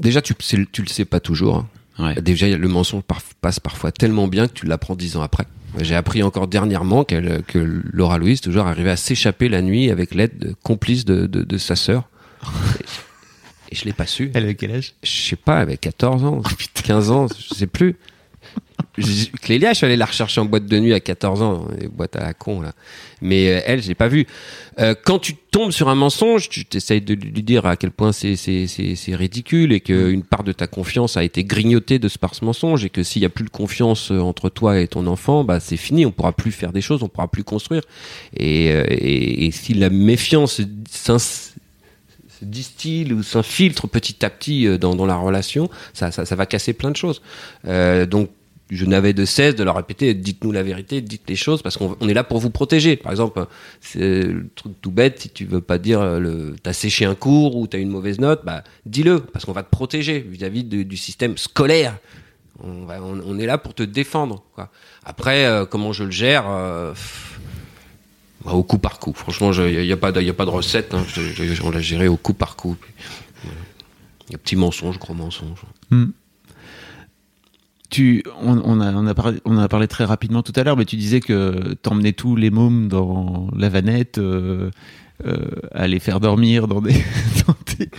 S3: Déjà, tu, tu le sais pas toujours. hein.
S2: Ouais.
S3: Déjà, le mensonge par- passe parfois tellement bien que tu l'apprends dix ans après. J'ai appris encore dernièrement que Laura Louise toujours arrivait à s'échapper la nuit avec l'aide de- complice de, de, de sa sœur. Et, je l'ai pas su.
S2: Elle avait quel âge?
S3: Je sais pas, elle avait 14 ans, 15 ans, je sais plus. Je- Clélia, je suis allé la rechercher en boîte de nuit à 14 ans, les boîtes à la con là. Mais euh, elle, j'ai pas vu. Euh, quand tu tombes sur un mensonge, tu t'essayes de lui dire à quel point c'est c'est c'est c'est ridicule et qu'une part de ta confiance a été grignotée de ce par ce mensonge et que s'il y a plus de confiance euh, entre toi et ton enfant, bah c'est fini, on pourra plus faire des choses, on pourra plus construire. Et euh, et, et si la méfiance se distille ou s'infiltre petit à petit dans, dans la relation, ça, ça, ça va casser plein de choses. Euh, donc, je n'avais de cesse de leur répéter dites-nous la vérité, dites les choses, parce qu'on on est là pour vous protéger. Par exemple, c'est le truc tout bête, si tu veux pas dire euh, t'as séché un cours ou t'as une mauvaise note, bah dis-le, parce qu'on va te protéger vis-à-vis du système scolaire. On, est là pour te défendre. Après, euh, comment je le gère euh, bah, au coup par coup. Franchement, il n'y a, pas de- recette. Hein. On l'a géré au coup par coup. Voilà. Y a petit mensonge, gros mensonge.
S2: Tu, on, on a, on, a parlé, on en a parlé très rapidement tout à l'heure, mais tu disais que t'emmenais tous les mômes dans la vanette, euh, euh, à les faire dormir dans des, dans des,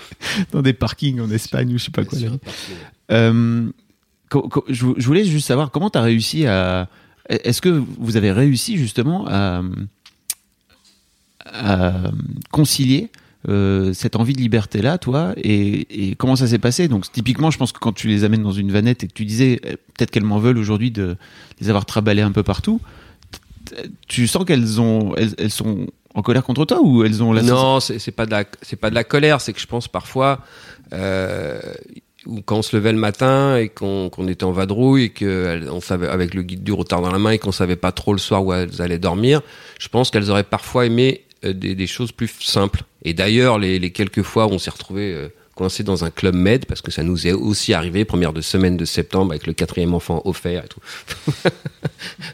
S2: dans des parkings en Espagne ou je sais pas quoi. là. Euh, co- co- je vou- je voulais juste savoir comment tu as réussi à. Est-ce que vous avez réussi justement à, à concilier euh, cette envie de liberté là, toi, et, et comment ça s'est passé? Donc typiquement, je pense que quand tu les amènes dans une vanette et que tu disais eh, peut-être qu'elles m'en veulent aujourd'hui de les avoir traballées un peu partout, tu sens qu'elles ont, elles, elles sont en colère contre toi ou elles ont la
S3: Non, c'est pas de la, c'est pas de la colère. C'est que je pense parfois, euh, ou quand on se levait le matin et qu'on était en vadrouille et que on savait avec le guide du retard dans la main et qu'on savait pas trop le soir où elles allaient dormir, je pense qu'elles auraient parfois aimé euh, des, des choses plus simples. Et d'ailleurs, les, les quelques fois où on s'est retrouvé euh, coincé dans un club med, parce que ça nous est aussi arrivé, première de semaine de septembre avec le quatrième enfant offert et tout.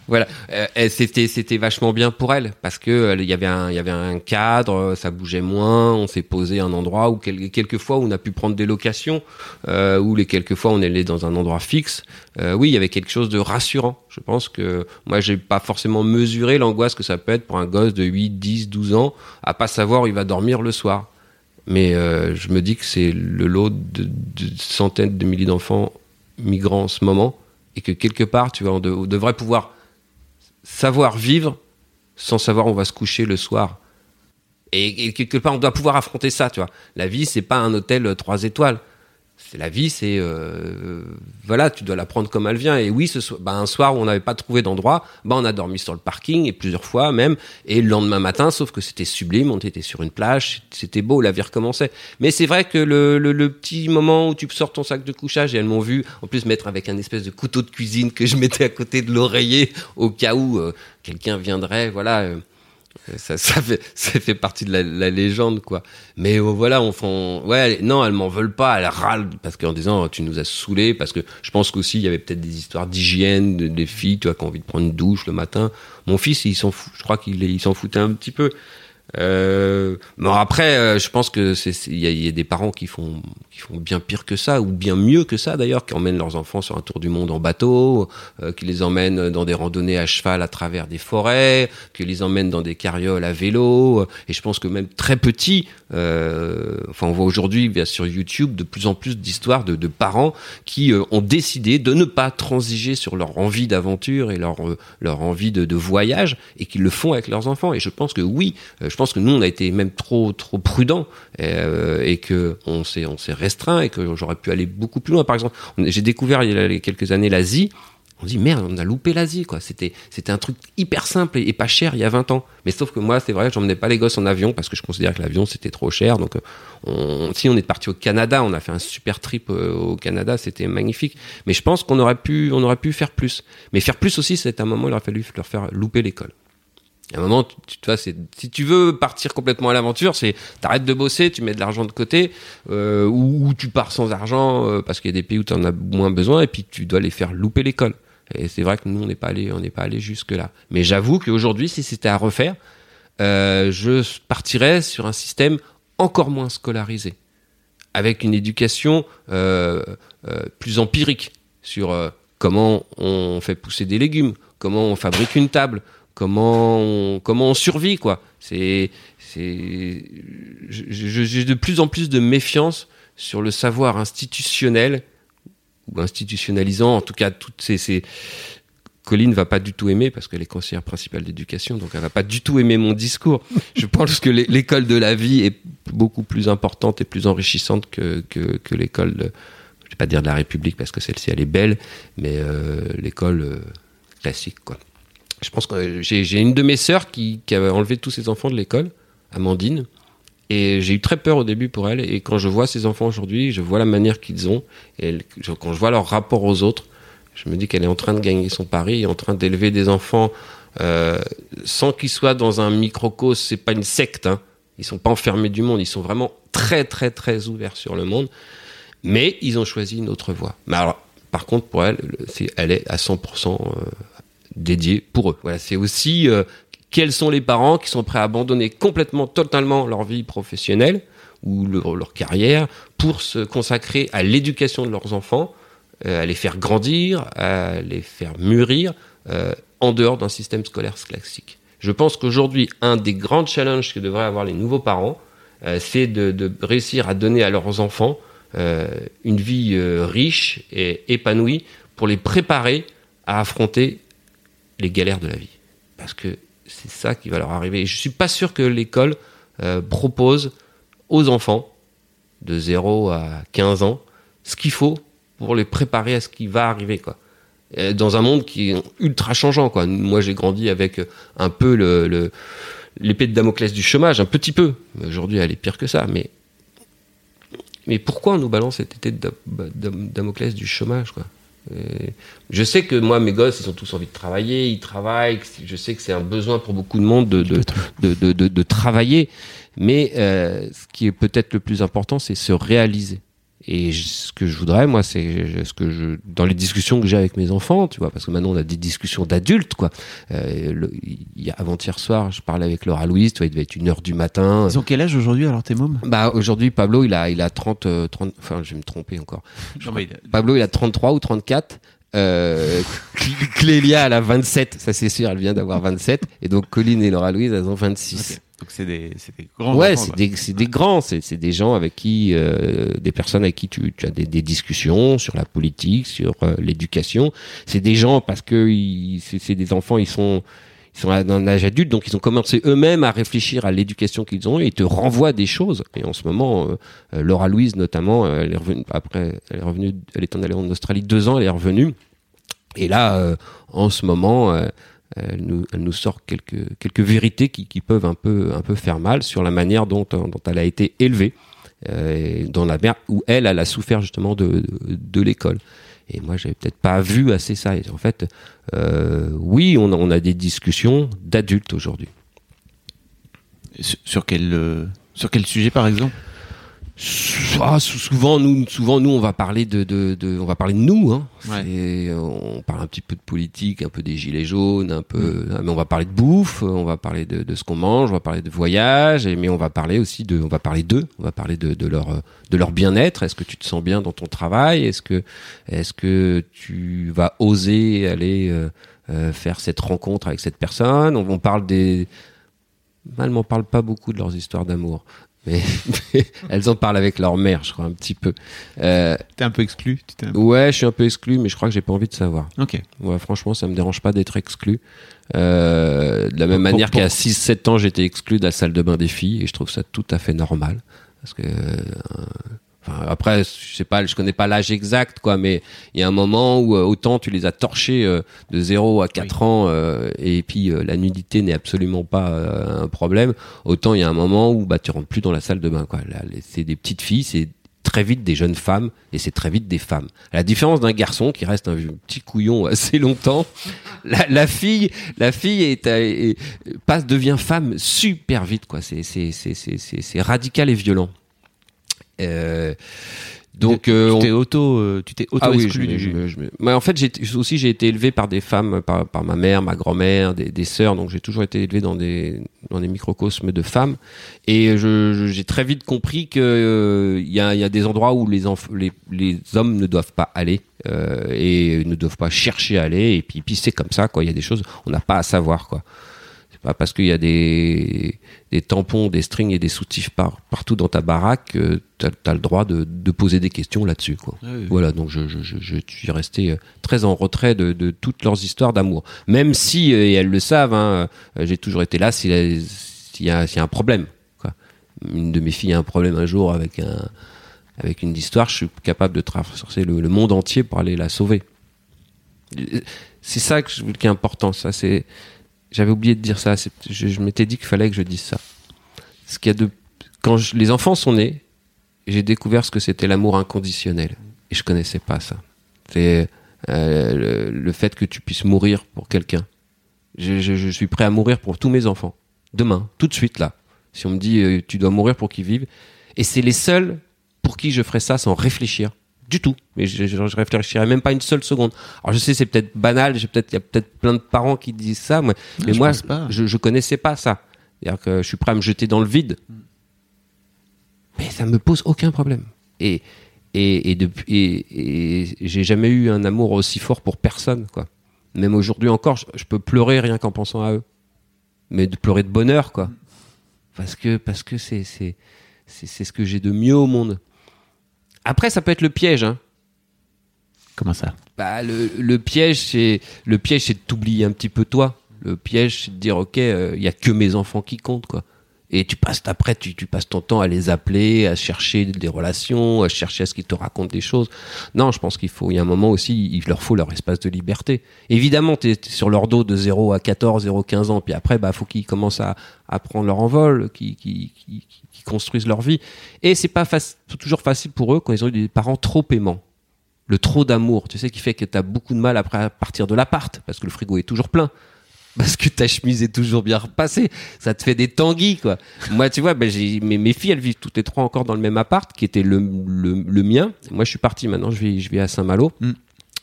S3: voilà, Euh, c'était c'était vachement bien pour elle parce que euh, il y avait un il y avait un cadre, ça bougeait moins, on s'est posé à un endroit où quel- quelques fois on a pu prendre des locations, euh, ou les quelques fois on est allé dans un endroit fixe. Euh, oui, il y avait quelque chose de rassurant. Je pense que moi j'ai pas forcément mesuré l'angoisse que ça peut être pour un gosse de 8, 10, 12 ans à pas savoir où il va dormir le soir. Mais euh, je me dis que c'est le lot de, centaines de milliers d'enfants migrants en ce moment, et que quelque part, tu vois, on devrait pouvoir savoir vivre sans savoir où on va se coucher le soir. Et, et quelque part, on doit pouvoir affronter ça, tu vois. La vie, c'est pas un hôtel euh, trois étoiles. C'est la vie, c'est euh, voilà, tu dois la prendre comme elle vient. Et oui, ce bah, un soir où on n'avait pas trouvé d'endroit, bah on a dormi sur le parking et plusieurs fois même. Et le lendemain matin, sauf que c'était sublime, on était sur une plage, c'était beau, la vie recommençait. Mais c'est vrai que le petit moment où tu sors ton sac de couchage et elles m'ont vu en plus mettre avec un espèce de couteau de cuisine que je mettais à côté de l'oreiller au cas où euh, quelqu'un viendrait, voilà. euh, ça, ça, fait, ça fait partie de la, la légende, quoi. Mais euh, voilà, on. Ouais, non, elles m'en veulent pas. Elles râlent parce qu'en disant tu nous as saoulés. Parce que je pense qu'aussi il y avait peut-être des histoires d'hygiène, de- des filles, tu vois, qui ont envie de prendre une douche le matin. Mon fils, il s'en fout. Je crois qu'il il s'en foutait un petit peu. Euh, après, euh, je pense que il y, y a des parents qui font qui font bien pire que ça ou bien mieux que ça d'ailleurs, qui emmènent leurs enfants sur un tour du monde en bateau, euh, qui les emmènent dans des randonnées à cheval à travers des forêts, qui les emmènent dans des carrioles à vélo. euh, Et je pense que même très petits, euh, enfin on voit aujourd'hui sur YouTube de plus en plus d'histoires de, de parents qui euh, ont décidé de ne pas transiger sur leur envie d'aventure et leur leur envie de, de voyage et qui le font avec leurs enfants. Et je pense que oui, je pense que nous on a été même trop trop prudents euh, et que on s'est on s'est restreint et que j'aurais pu aller beaucoup plus loin. Par exemple, j'ai découvert il y a quelques années l'Asie. On dit merde, on a loupé l'Asie. C'était c'était un truc hyper simple et, pas cher il y a 20 ans. Mais sauf que moi c'est vrai, j'emmenais pas les gosses en avion parce que je considère que l'avion c'était trop cher. Donc euh, si on est parti au Canada, on a fait un super trip euh, au Canada, c'était magnifique. Mais je pense qu'on aurait pu on aurait pu faire plus. Mais faire plus aussi, c'est un moment il aurait fallu leur faire louper l'école. À un moment, tu, tu vois, si tu veux partir complètement à l'aventure, c'est t'arrêtes de bosser, tu mets de l'argent de côté, euh, ou, ou tu pars sans argent euh, parce qu'il y a des pays où tu en as moins besoin, et puis tu dois les faire louper l'école. Et c'est vrai que nous, on n'est pas allé, on n'est pas allé jusque là. Mais j'avoue qu'aujourd'hui, si c'était à refaire, euh, je partirais sur un système encore moins scolarisé, avec une éducation euh, euh, plus empirique sur euh, comment on fait pousser des légumes, comment on fabrique une table, comment on, comment on survit quoi. C'est c'est j'ai de plus en plus de méfiance sur le savoir institutionnel ou institutionnalisant en tout cas toutes ces, Colline va pas du tout aimer parce qu'elle est conseillère principale d'éducation, donc elle va pas du tout aimer mon discours. Je pense que l'é- l'école de la vie est beaucoup plus importante et plus enrichissante que, que, l'école, je vais pas dire de la République parce que celle-ci elle est belle, mais euh, l'école euh, classique quoi. Je pense que j'ai une de mes sœurs qui, qui avait enlevé tous ses enfants de l'école, Amandine, et j'ai eu très peur au début pour elle. Et quand je vois ces enfants aujourd'hui, je vois la manière qu'ils ont, et quand je vois leur rapport aux autres, je me dis qu'elle est en train de gagner son pari, en train d'élever des enfants euh, sans qu'ils soient dans un microcosme. C'est pas une secte, hein. Ils sont pas enfermés du monde. Ils sont vraiment très très très ouverts sur le monde. Mais ils ont choisi une autre voie. Mais alors, par contre, pour elle, elle est à 100% dédiée pour eux. Voilà, c'est aussi euh, quels sont les parents qui sont prêts à abandonner complètement, totalement leur vie professionnelle ou leur, carrière pour se consacrer à l'éducation de leurs enfants, euh, à les faire grandir, à les faire mûrir euh, en dehors d'un système scolaire classique. Je pense qu'aujourd'hui, un des grands challenges que devraient avoir les nouveaux parents, c'est de, réussir à donner à leurs enfants une vie riche et épanouie pour les préparer à affronter les galères de la vie. Parce que c'est ça qui va leur arriver. Et je suis pas sûr que l'école euh, propose aux enfants de 0 à 15 ans ce qu'il faut pour les préparer à ce qui va arriver. Euh, Dans un monde qui est ultra changeant. Quoi. Moi, j'ai grandi avec un peu l'épée de Damoclès du chômage, un petit peu. Aujourd'hui, elle est pire que ça. Mais, pourquoi on nous balance cette épée de Dam- Dam- Damoclès du chômage quoi? Et Je sais que moi, mes gosses, ils ont tous envie de travailler, ils travaillent. Je sais que c'est un besoin pour beaucoup de monde de, de, de, de, de- de travailler. Mais euh, ce qui est peut-être le plus important, c'est se réaliser. Et je- ce que je voudrais, moi, c'est ce que je dans les discussions que j'ai avec mes enfants, tu vois, parce que maintenant on a des discussions d'adultes, quoi. Euh, le- il y a avant-hier soir, je parlais avec Laura Louise, tu vois, il devait être une heure du matin.
S2: Ils ont quel âge aujourd'hui alors tes mômes?
S3: Bah aujourd'hui, Pablo, il a il a 30, euh, 30 enfin, je vais me tromper encore. Pablo, il a 33 ou 34. Euh, Cl- Clélia, elle a 27, ça c'est sûr, elle vient d'avoir 27. Et donc Colline et Laura Louise, elles ont 26.
S2: Donc c'est des, des grands.
S3: Ouais, c'est des, des grands, c'est des gens avec qui, euh, des personnes avec qui tu, tu as des, des discussions sur la politique, sur euh, l'éducation. C'est des gens parce que c'est des enfants, ils sont ils sont à un âge adulte, donc ils ont commencé eux-mêmes à réfléchir à l'éducation qu'ils ont et ils te renvoient des choses. Et en ce moment, euh, euh, Laura Louise notamment, euh, elle est revenue après, elle est revenue, elle est en allée en Australie deux ans, elle est revenue. Et là, euh, en ce moment, euh, elle nous, elle nous sort quelques, vérités qui, peuvent un peu, faire mal sur la manière dont, dont elle a été élevée, euh, dans la mer où elle, a souffert justement de, l'école. Et moi, j'avais peut-être pas vu assez ça. En fait, euh, oui, on a, des discussions d'adultes aujourd'hui.
S2: Euh, sur quel sujet par exemple?
S3: Ah, sou- souvent nous, souvent nous, on va parler de, de, de- on va parler de nous. Hein.
S2: Ouais.
S3: On parle un petit peu de politique, un peu des gilets jaunes, un peu. ah, Mais on va parler de bouffe, on va parler de, de ce qu'on mange, on va parler de voyage, et, mais on va parler aussi de, on va parler d'eux, on va parler de, de leur, euh, de leur bien-être. Est-ce que tu te sens bien dans ton travail? Est-ce que, est-ce que tu vas oser aller euh, euh, faire cette rencontre avec cette personne? On, on parle des, elles m'en parlent pas beaucoup de leurs histoires d'amour. Mais, mais elles en parlent avec leur mère, je crois, un petit peu. Euh,
S2: T'es un peu exclu. Tu t'es un-
S3: ouais, je suis un peu exclu, mais je crois que j'ai pas envie de savoir.
S2: Ok.
S3: Ouais, franchement, ça me dérange pas d'être exclu. Euh, de la même
S2: Pour-
S3: manière
S2: pour-
S3: qu'à 6-7 ans, j'étais exclu de la salle de bain des filles, et je trouve ça tout à fait normal. Parce que, euh, enfin, après, je sais pas, je connais pas l'âge exact, quoi, mais il y a un moment où euh, autant tu les as torchés euh, de 0 à 4 ans, euh, et puis la nudité n'est absolument pas un problème, autant il y a un moment où bah tu rentres plus dans la salle de bain, quoi. Là, c'est des petites filles, c'est très vite des jeunes femmes et c'est très vite des femmes. À la différence d'un garçon qui reste un petit couillon assez longtemps, la, la fille, la fille est, est- passe devient femme super vite quoi. C'est c'est c'est c'est radical et violent. Euh, donc euh,
S2: tu
S3: on-
S2: t'es auto, euh, tu t'es auto
S3: ah oui,
S2: exclu
S3: je me-
S2: du-
S3: je me- je me- Mais en fait, j'ai aussi j'ai été élevé par des femmes, par, par ma mère, ma grand-mère, des, des sœurs. Donc j'ai toujours été élevé dans des dans des microcosmes de femmes. Et j'ai très vite compris que euh, il y, a, il y a des endroits où les, enf- les les hommes ne doivent pas aller euh, et ne doivent pas chercher à aller. Et puis, puis c'est comme ça, quoi. Il y a des choses on n'a pas à savoir, quoi. Pas parce qu'il y a des, des tampons, des strings et des soutifs par, partout dans ta baraque que t'as as le droit de, de poser des questions là-dessus, quoi.
S2: Ouais.
S3: Voilà, donc je, je, je, je suis resté euh, très en retrait de, de toutes leurs histoires d'amour. Même si, euh, et elles le savent, hein, euh, j'ai toujours été là s'il y, a- y, un problème. Quoi. Une de mes filles a un problème un jour avec, un, avec une histoire, je suis capable de traverser le, le monde entier pour aller la sauver. C'est ça que qui est important. Ça, c'est, j'avais oublié de dire ça. Je, m'étais dit qu'il fallait que je dise ça. Ce qu'il y a de, quand les enfants sont nés, j'ai découvert ce que c'était l'amour inconditionnel. Et je connaissais pas ça. C'est euh, le, fait que tu puisses mourir pour quelqu'un. Je, suis prêt à mourir pour tous mes enfants. Demain, tout de suite là. Si on me dit euh, tu dois mourir pour qu'ils vivent. Et c'est les seuls pour qui je ferais ça sans réfléchir. Du tout. Mais je, je, je réfléchirais même pas une seule seconde. Alors je sais, c'est peut-être banal. j'ai peut-être, il y a peut-être plein de parents qui disent ça. moi. mais
S2: je
S3: moi, je, je connaissais pas ça. C'est-à-dire que je suis prêt à me jeter dans le vide. Mais ça me pose aucun problème. Et, et, et, depuis, et, et j'ai jamais eu un amour aussi fort pour personne, quoi. Même aujourd'hui encore, je, je peux pleurer rien qu'en pensant à eux. Mais de pleurer de bonheur, quoi. Parce que, parce que c'est, c'est, c'est, c'est ce que j'ai de mieux au monde. Après, ça peut être le piège, hein.
S2: Comment ça?
S3: Bah, le, le piège, c'est le piège, c'est de t'oublier un petit peu toi. Le piège, c'est de dire ok, il y a que mes enfants qui comptent quoi. Et tu passes après, tu, tu passes ton temps à les appeler, à chercher des relations, à chercher à ce qu'ils te racontent des choses. Non, je pense qu'il faut, il y a un moment aussi, il leur faut leur espace de liberté. Évidemment, tu es sur leur dos de 0 à 14, 0 15 ans, puis après, bah, faut qu'ils commencent à, à prendre leur envol, qu'ils qu'ils- qu'ils- qu'ils construisent leur vie. Et c'est pas faci- toujours facile pour eux quand ils ont eu des parents trop aimants le trop d'amour, tu sais, qui fait que tu as beaucoup de mal après à partir de l'appart, parce que le frigo est toujours plein, parce que ta chemise est toujours bien repassée, ça te fait des tanguis, quoi. Moi, tu vois, ben, j'ai, mes, mes filles, elles vivent toutes les trois encore dans le même appart, qui était le, le, le mien. Moi, je suis parti maintenant, je vis, je vis à Saint-Malo.
S2: Mm.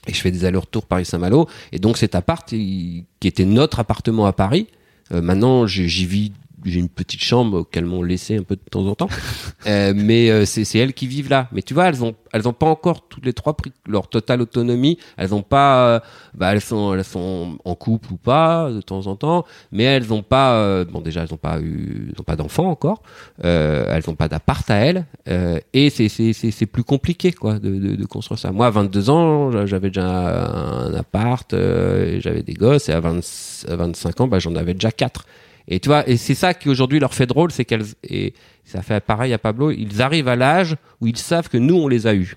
S3: Et je fais des allers-retours Paris-Saint-Malo. Et donc, cet appart, il- qui était notre appartement à Paris, euh, maintenant, j'y vis j'ai une petite chambre qu'elles m'ont laissé un peu de temps en temps. Euh, mais euh, c'est c'est elles qui vivent là. Mais tu vois, elles ont elles ont pas encore toutes les trois pris leur totale autonomie. Elles ont pas, euh, bah elles sont elles sont en couple ou pas de temps en temps, mais elles ont pas, euh, bon déjà elles ont pas eu, elles ont pas d'enfants encore. Euh, elles ont pas d'appart à elles. Euh, et c'est c'est c'est c'est plus compliqué quoi de, de de construire ça. Moi à 22 ans, j'avais déjà un appart, et j'avais des gosses et à, 20 à 25 ans, bah j'en avais déjà quatre. Et tu vois, et c'est ça qui aujourd'hui leur fait drôle, c'est qu'elles et ça fait pareil à Pablo, ils arrivent à l'âge où ils savent que nous on les a eus.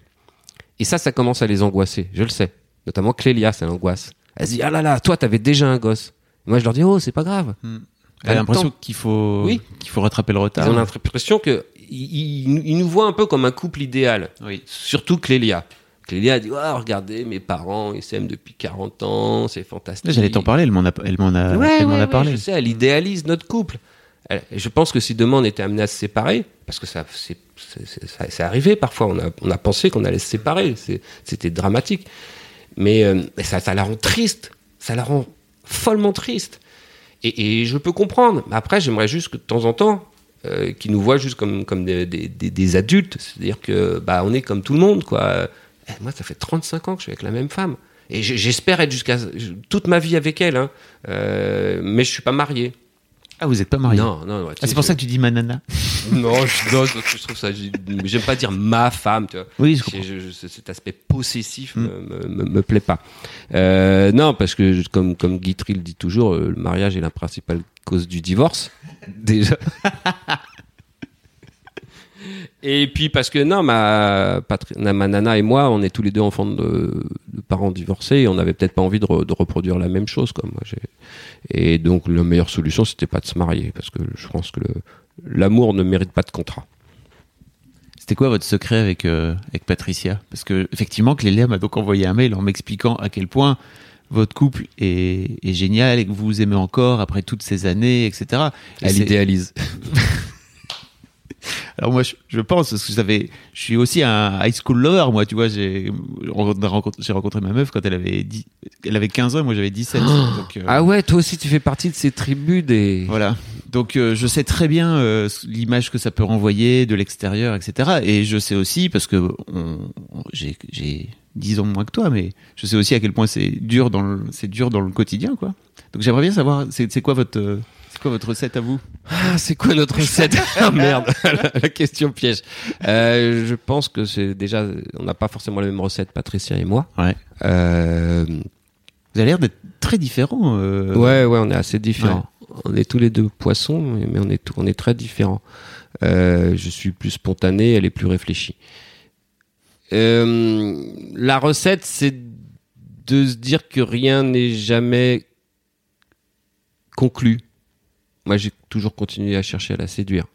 S3: Et ça, ça commence à les angoisser, je le sais. Notamment Clélia, ça l'angoisse. Elle se dit ah là là, toi t'avais déjà un gosse. Et moi je leur dis oh c'est pas grave.
S2: Elle a l'impression qu'il faut,
S3: Oui.
S2: qu'il faut rattraper le
S3: Ils
S2: retard.
S3: ont l'impression que ils, ils- ils nous voient un peu comme un couple idéal.
S2: Oui.
S3: Surtout Clélia. Clélia dit oh, regardez mes parents ils s'aiment depuis 40 ans, c'est fantastique.
S2: J'allais t'en parler, elle m'en a, elle m'en a,
S3: Ouais,
S2: elle m'en
S3: ouais,
S2: a
S3: ouais,
S2: parlé.
S3: je sais, elle idéalise notre couple. Elle- je pense que si demain on était amené à se séparer, parce que ça, c'est, arrivé parfois, on a, on a pensé qu'on allait se séparer, c'était dramatique. Mais euh, ça, ça la rend triste, ça la rend follement triste. Et, et je peux comprendre. Après, j'aimerais juste que de temps en temps, euh, qu'ils nous voient juste comme, comme des, des- des- des adultes, c'est-à-dire que bah, on est comme tout le monde, quoi. Eh, moi, ça fait 35 ans que je suis avec la même femme. Et j'espère être jusqu'à toute ma vie avec elle, hein. Euh, mais je suis pas marié.
S2: Ah, vous êtes pas mariés
S3: Non, non, ouais, tu
S2: Ah, c'est pour
S3: je-
S2: ça que tu dis manana.
S3: Non, je, non, je trouve ça. j'ai- J'aime pas dire ma femme, tu vois.
S2: Oui, je comprends.
S3: je- cet aspect possessif me, me- me plaît pas. Euh, non, parce que comme comme Guitry le dit toujours, euh, le mariage est la principale cause du divorce. Déjà. Et puis parce que non, ma, ma nana et moi, on est tous les deux enfants de, de parents divorcés et on n'avait peut-être pas envie de, re- de reproduire la même chose. Quoi. Moi, et donc la meilleure solution, c'était pas de se marier parce que je pense que l'amour ne mérite pas de contrat.
S2: C'était quoi votre secret avec, euh, avec Patricia? Parce que, effectivement, Clélia m'a donc envoyé un mail en m'expliquant à quel point votre couple est, est génial et que vous vous aimez encore après toutes ces années, etc. Et
S3: Elle idéalise.
S2: Alors moi, je, je pense, parce que j'avais, je suis aussi un high school lover, moi, tu vois, j'ai rencontré, ma meuf quand elle avait 10, elle avait 15 ans et moi j'avais 17. donc, euh,
S3: Ah ouais, toi aussi tu fais partie de ces tribus des.
S2: Voilà. Donc euh, je sais très bien euh, l'image que ça peut renvoyer de l'extérieur, etc. Et je sais aussi, parce que j'ai, j'ai 10 ans moins que toi, mais je sais aussi à quel point c'est dur dans le, dur dans le quotidien, quoi. Donc j'aimerais bien savoir, c'est, quoi votre, quoi votre recette à vous?
S3: Ah, c'est quoi notre recette? Ah merde, la question piège. Euh, je pense que c'est déjà, on n'a pas forcément la même recette, Patricia et moi.
S2: Ouais.
S3: Euh,
S2: Vous avez l'air d'être très différents. euh,
S3: ouais, ouais, on est assez différents. On est tous les deux poissons, mais on est, tout- on est très différents. Euh, je suis plus spontané, elle est plus réfléchie. La recette, c'est de se dire que rien n'est jamais conclu. Moi, j'ai toujours continué à chercher à la séduire.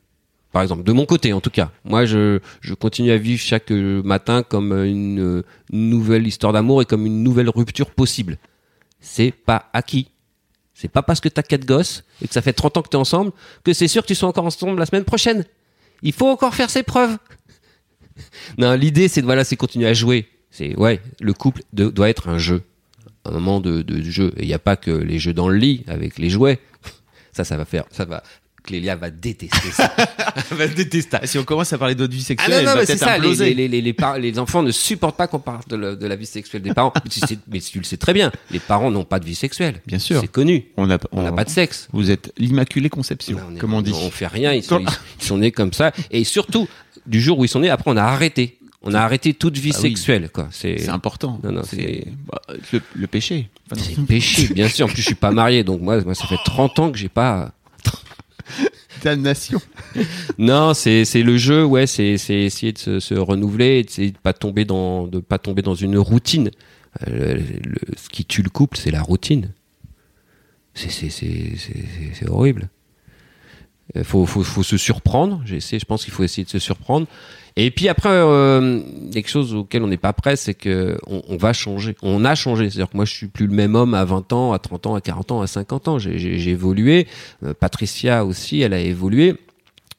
S3: Par exemple, de mon côté, en tout cas. Moi, je, continue à vivre chaque euh, matin comme une, euh, nouvelle histoire d'amour et comme une nouvelle rupture possible. C'est pas acquis. C'est pas parce que t'as quatre gosses et que ça fait 30 ans que t'es ensemble que c'est sûr que tu sois encore ensemble la semaine prochaine. Il faut encore faire ses preuves. non, l'idée, c'est de, voilà, c'est continuer à jouer. C'est, ouais, le couple doit être un jeu. Un moment de, de jeu. Et il n'y a pas que les jeux dans le lit avec les jouets. Ça, ça va faire, ça va, Clélia va détester ça. Elle va détester ça.
S2: Ah, Si on commence à parler d'autres vie
S3: Ah
S2: sexuelle,
S3: non,
S2: elle
S3: non,
S2: va
S3: mais c'est
S2: peut-être
S3: ça, les, les, les, les, par- les enfants ne supportent pas qu'on parle de, le- de la vie sexuelle des parents. mais, tu sais, mais tu le sais très bien, les parents n'ont pas de vie sexuelle.
S2: Bien sûr.
S3: C'est connu.
S2: On n'a
S3: On n'a pas de sexe.
S2: Vous êtes l'immaculée conception,
S3: On est-
S2: comme on dit.
S3: On fait rien, ils sont, ils, ils sont nés comme ça. Et surtout, du jour où ils sont nés, après on a arrêté. On a arrêté toute vie
S2: Ah oui.
S3: sexuelle, quoi. C'est
S2: important.
S3: Non, non,
S2: c'est bah, le, le péché. Enfin,
S3: c'est péché, bien sûr. En plus, je suis pas marié, donc moi, moi, ça fait 30 ans que j'ai pas.
S2: damnation.
S3: Non, c'est c'est le jeu, ouais, c'est c'est essayer de se, se renouveler, et d'essayer de pas tomber dans de pas tomber dans une routine. Euh, le- le- ce qui tue le couple, c'est la routine. C'est c'est c'est c'est c'est- c'est horrible. Il faut, faut, faut se surprendre. J'ai essayé, je pense qu'il faut essayer de se surprendre. Et puis après, euh, quelque chose auquel on n'est pas prêt, c'est que on, on va changer. On a changé. C'est-à-dire que moi, je suis plus le même homme à 20 ans, à 30 ans, à 40 ans, à 50 ans. J'ai- évolué. Euh, Patricia aussi, elle a évolué.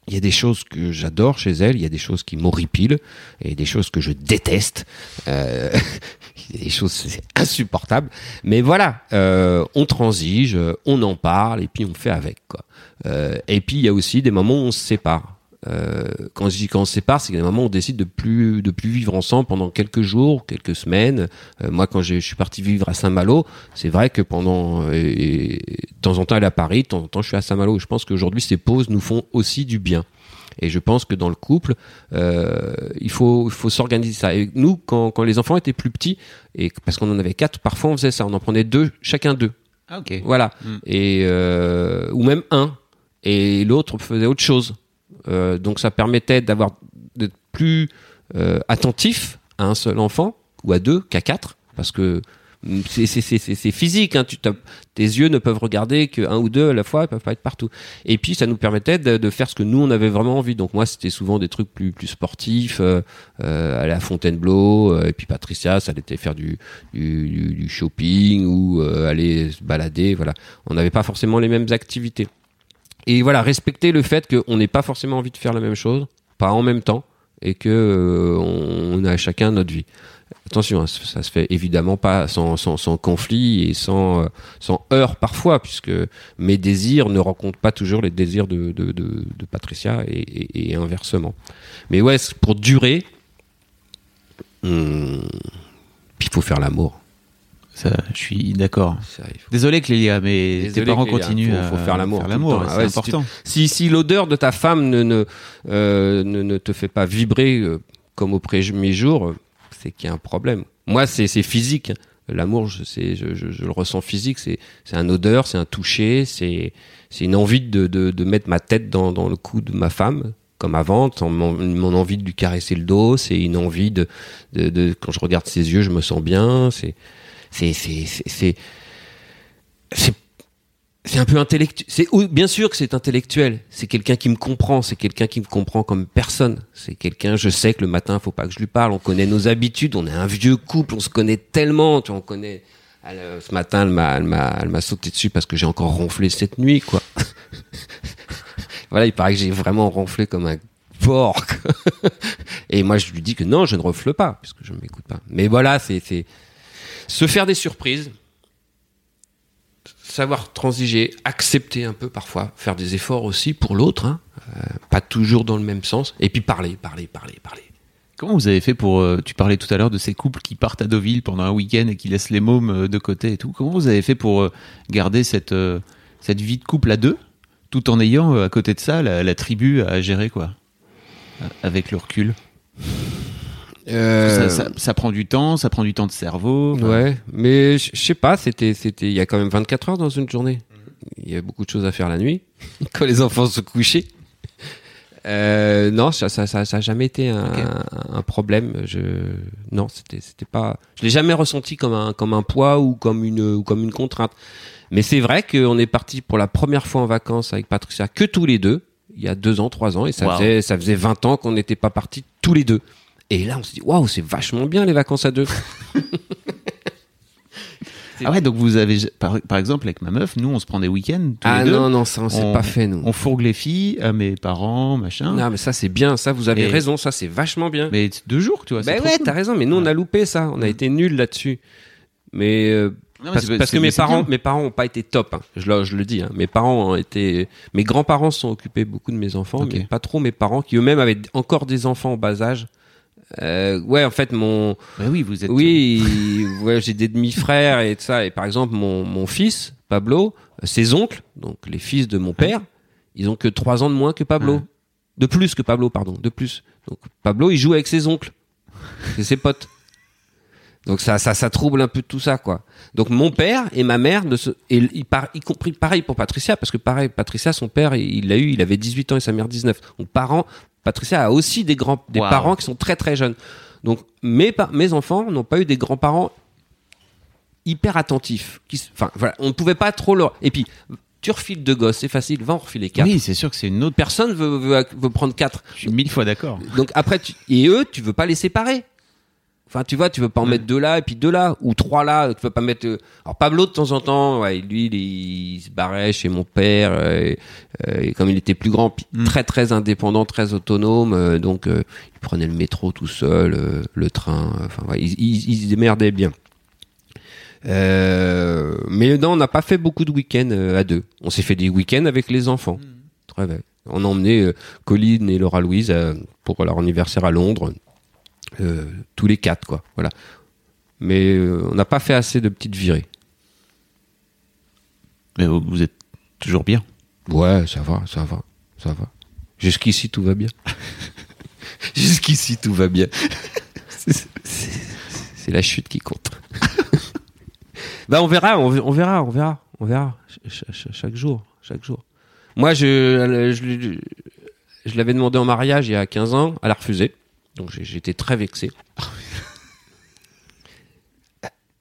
S3: Il y a des choses que j'adore chez elle, il y a des choses qui m'horripilent, et des choses que je déteste. Euh, il y a des choses c'est insupportable. Mais voilà, euh, on transige, on en parle et puis on fait avec quoi. Euh, et puis il y a aussi des moments où on se sépare. Euh, quand je dis quand on se sépare, c'est qu'il y a des moments où on décide de plus de plus vivre ensemble pendant quelques jours, quelques semaines. Euh, moi, quand je suis parti vivre à Saint-Malo, c'est vrai que pendant et, et, de temps en temps elle est à Paris, de temps en temps je suis à Saint-Malo. Je pense qu'aujourd'hui ces pauses nous font aussi du bien. Et je pense que dans le couple, euh, il faut, il faut s'organiser ça. Et nous, quand, quand les enfants étaient plus petits, et parce qu'on en avait quatre, parfois on faisait ça, on en prenait deux, chacun deux.
S2: Ah, ok.
S3: Voilà.
S2: Mm.
S3: Et euh, ou même un. Et l'autre faisait autre chose. Euh, donc ça permettait d'avoir d'être plus euh, attentif à un seul enfant ou à deux qu'à quatre, parce que mm, c'est physique. Hein, tes yeux ne peuvent regarder qu'un ou deux à la fois, ils peuvent pas être partout. Et puis ça nous permettait de, faire ce que nous on avait vraiment envie. Donc moi c'était souvent des trucs plus plus sportifs, euh, euh, aller à Fontainebleau. euh, et puis Patricia, ça allait faire du du, shopping ou aller se balader. Voilà, on n'avait pas forcément les mêmes activités. Et voilà, respecter le fait qu'on n'ait pas forcément envie de faire la même chose, pas en même temps, et que euh, on a chacun notre vie. Attention, hein, ça se fait évidemment pas sans, sans, conflit et sans, euh, sans heurts parfois, puisque mes désirs ne rencontrent pas toujours les désirs de, Patricia et, inversement. Mais ouais, pour durer, puis il faut faire l'amour.
S2: Ça, je suis d'accord.
S3: Il
S2: Désolé Clélia, mais
S3: Désolé,
S2: tes parents
S3: Clélia,
S2: continuent
S3: faut-
S2: à
S3: faut faire l'amour
S2: l'amour, c'est
S3: Ah ouais, si tu-
S2: important.
S3: Si, si l'odeur de ta femme ne, ne, euh, ne, ne te fait pas vibrer euh, comme au premier jour, c'est qu'il y a un problème. Moi, c'est physique. L'amour, je, sais, je, je, je le ressens physique. C'est un odeur, c'est un toucher, c'est une envie de, de, de mettre ma tête dans, dans le cou de ma femme, comme avant, mon, mon envie de lui caresser le dos. C'est une envie de, de, de quand je regarde ses yeux, je me sens bien. C'est c'est c'est un peu intellectuel. C'est bien sûr que c'est intellectuel. C'est quelqu'un qui me comprend. C'est quelqu'un qui me comprend comme personne. C'est quelqu'un. Je sais que le matin, faut pas que je lui parle. On connaît nos habitudes. On est un vieux couple. On se connaît tellement. Tu vois, on connaît. Euh, ce matin, elle m'a, elle m'a, elle m'a sauté dessus parce que j'ai encore ronflé cette nuit, quoi. voilà, il paraît que j'ai vraiment ronflé comme un porc. Et moi, je lui dis que non, je ne ronfle pas puisque je ne m'écoute pas. Mais voilà, c'est, c'est se faire des surprises savoir transiger, accepter un peu parfois, faire des efforts aussi pour l'autre, hein, euh, pas toujours dans le même sens, et puis parler, parler, parler, parler.
S2: Comment vous avez fait pour euh, Tu parlais tout à l'heure de ces couples qui partent à Deauville pendant un week-end et qui laissent les mômes euh, de côté et tout. Comment vous avez fait pour garder cette cette vie de couple à deux, tout en ayant à côté de ça la, tribu à gérer quoi, avec le recul? Ça, ça- ça prend du temps, ça prend du temps de cerveau. enfin,
S3: Ouais, mais je sais pas, c'était, c'était, il y a quand même 24 heures dans une journée. Il y a beaucoup de choses à faire la nuit, quand les enfants se couchaient. Euh, non, ça, ça, ça, ça a jamais été un, problème. Je, non, c'était, c'était pas, je l'ai jamais ressenti comme un, comme un poids ou comme une, ou comme une contrainte. Mais c'est vrai qu'on est parti pour la première fois en vacances avec Patricia que tous les deux, il y a deux ans, trois ans, et ça
S2: Wow.
S3: faisait, ça faisait 20 ans qu'on n'était pas partis tous les deux. Et là, on s'est dit, waouh, c'est vachement bien les vacances à deux.
S2: Ah ouais, donc vous avez par, par exemple avec ma meuf, nous on se prend des week-ends tous
S3: Ah
S2: les deux.
S3: non, non, ça on s'est
S2: On-
S3: pas fait, nous.
S2: On fourgue les filles à mes parents, machin.
S3: Non, mais ça c'est bien, ça vous avez
S2: Et-
S3: raison, ça c'est vachement bien.
S2: Mais deux jours, tu vois. trop
S3: ouais,
S2: cool.
S3: t'as raison, mais nous on a loupé ça, on a été nuls là-dessus. Mais euh,
S2: Non,
S3: parce, que mes parents,
S2: bien.
S3: mes parents ont pas été top. hein. Je, le, je le dis. hein. Mes parents ont été, mes grands-parents se sont occupés beaucoup de mes enfants, mais pas trop mes parents qui eux-mêmes avaient encore des enfants au bas âge. Euh, ouais, en fait, mon,
S2: oui, vous êtes.
S3: oui, ouais, j'ai des demi-frères et tout ça. Et par exemple, mon, mon fils, Pablo, euh, ses oncles, donc les fils de mon père, ils ont que trois ans de moins que Pablo.
S2: Ouais.
S3: De plus que Pablo, pardon, de plus. Donc Pablo, il joue avec ses oncles. C'est ses potes. Donc ça, ça, ça trouble un peu tout ça, quoi. Donc mon père et ma mère, ne se, et y, par- y compris pareil pour Patricia, parce que pareil, Patricia, son père, il l'a eu, il avait 18 ans et sa mère 19. Donc parents, Patricia a aussi des grands, des
S2: Wow.
S3: parents qui sont très très jeunes. Donc mes, mes enfants n'ont pas eu des grands-parents hyper attentifs. Qui, enfin voilà, on ne pouvait pas trop leur. Et puis tu refiles deux gosses, c'est facile, va en refiler quatre.
S2: Oui, c'est sûr que c'est une autre.
S3: Personne veut, veut, veut prendre quatre.
S2: Je suis mille fois d'accord.
S3: Donc après, tu, et eux, tu veux pas les séparer. Enfin, tu vois, tu veux pas en mettre deux là et puis deux là ou trois là. Tu veux pas mettre. euh, Alors Pablo de temps en temps, ouais, lui, il, il se barrait chez mon père. euh, euh, et comme il était plus grand, puis
S2: Mm.
S3: très très indépendant, très autonome, euh, donc il prenait le métro tout seul, le train. Enfin, ouais, il, il, il se démerdait bien. Mais non, on n'a pas fait beaucoup de week-ends à deux. On s'est fait des week-ends avec les enfants. Très bien. On a emmené Colline et Laura Louise pour leur anniversaire à Londres, euh, tous les quatre, quoi. Voilà. Mais euh, on n'a pas fait assez de petites virées.
S2: Mais vous, vous êtes toujours bien.
S3: Ouais, ça va, ça va, ça va. Jusqu'ici, tout va bien. Jusqu'ici, tout va bien. C'est- la chute qui compte. bah, on verra, on, on verra, on verra, on verra. Ch- ch- chaque jour, chaque jour. Moi, je, je, je l'avais demandé en mariage il y a 15 ans, elle a refusé. Donc, j'étais très vexé.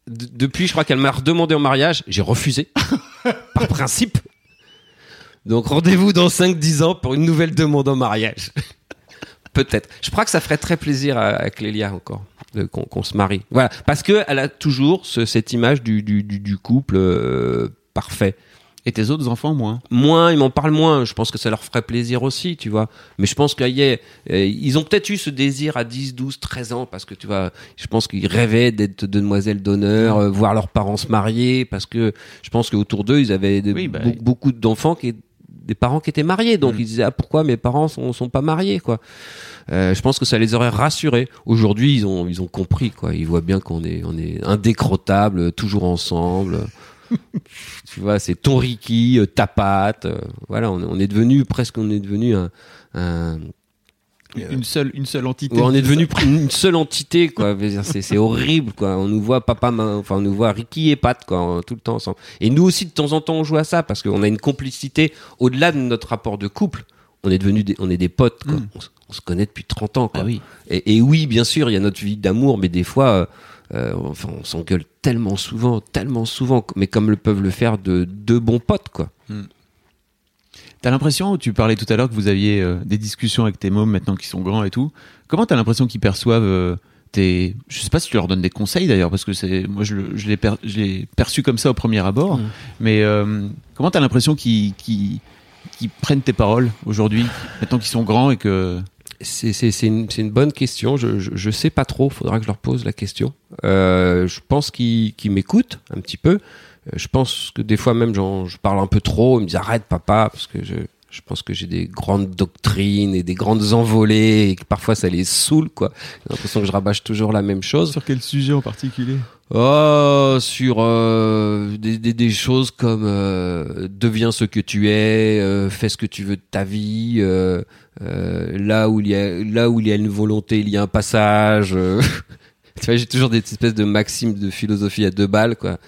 S3: De- depuis, je crois qu'elle m'a redemandé en mariage, j'ai refusé. par principe. Donc rendez-vous dans 5-10 ans pour une nouvelle demande en mariage. Peut-être. Je crois que ça ferait très plaisir à, Clélia encore de- qu'on se marie. Voilà, parce que elle a toujours ce- cette image du couple euh, parfait.
S2: Et tes autres enfants, moins.
S3: Moins, ils m'en parlent moins. Je pense que ça leur ferait plaisir aussi, tu vois. Mais je pense qu'ils euh, ils ont peut-être eu ce désir à 10, 12, 13 ans parce que tu vois, je pense qu'ils rêvaient d'être demoiselles d'honneur, euh, voir leurs parents se marier parce que je pense qu'autour d'eux, ils avaient de-
S2: Oui, bah,
S3: be- beaucoup d'enfants qui des parents qui étaient mariés. Donc
S2: Mm.
S3: ils disaient ah, pourquoi mes parents sont, sont pas mariés quoi? Euh, je pense que ça les aurait rassurés. Aujourd'hui, ils ont ils ont compris quoi. Ils voient bien qu'on est on est indécrottable, toujours ensemble. tu vois, c'est ton Ricky, euh, ta patte. euh, voilà, on, on est devenu presque on est devenu un, un
S2: Une seule, une seule entité.
S3: On est devenu une seule entité, quoi. C'est, horrible, quoi. On nous voit papa, enfin, on nous voit Ricky et Pat, quoi, tout le temps ensemble. Et nous aussi, de temps en temps, on joue à ça parce qu'on a une complicité au-delà de notre rapport de couple. On est devenu des, on est des potes, quoi.
S2: Mm.
S3: On, se connaît depuis 30 ans, quoi.
S2: Ah oui.
S3: Et, et oui, bien sûr, il y a notre vie d'amour, mais des fois, euh, euh, enfin, on s'engueule tellement souvent, tellement souvent, mais comme le peuvent le faire de deux bons potes, quoi.
S2: T'as l'impression, tu parlais tout à l'heure que vous aviez euh, des discussions avec tes mômes maintenant qu'ils sont grands et tout. Comment t'as l'impression qu'ils perçoivent euh, tes. Je sais pas si tu leur donnes des conseils d'ailleurs, parce que c'est moi je, je l'ai per- perçu comme ça au premier abord.
S3: Mm.
S2: Mais euh, comment t'as l'impression qu'ils prennent tes paroles aujourd'hui, maintenant qu'ils sont grands et que.
S3: C'est une, une bonne question. Je, je, je sais pas trop. Faudra que je leur pose la question. Euh, je pense qu'ils qu'ils m'écoutent un petit peu. Euh, Je pense que des fois même, je parle un peu trop. Ils me disent arrête papa, parce que je, je pense que j'ai des grandes doctrines et des grandes envolées et que parfois ça les saoule quoi. J'ai l'impression que je rabâche toujours la même chose.
S2: quel sujet en particulier?
S3: Oh, sur euh, des, des, des choses comme euh, deviens ce que tu es, euh, fais ce que tu veux de ta vie. Euh, là où il y a là où il y a une volonté, il y a un passage. euh. tu vois, j'ai toujours des espèces de maximes de philosophie à deux balles, quoi.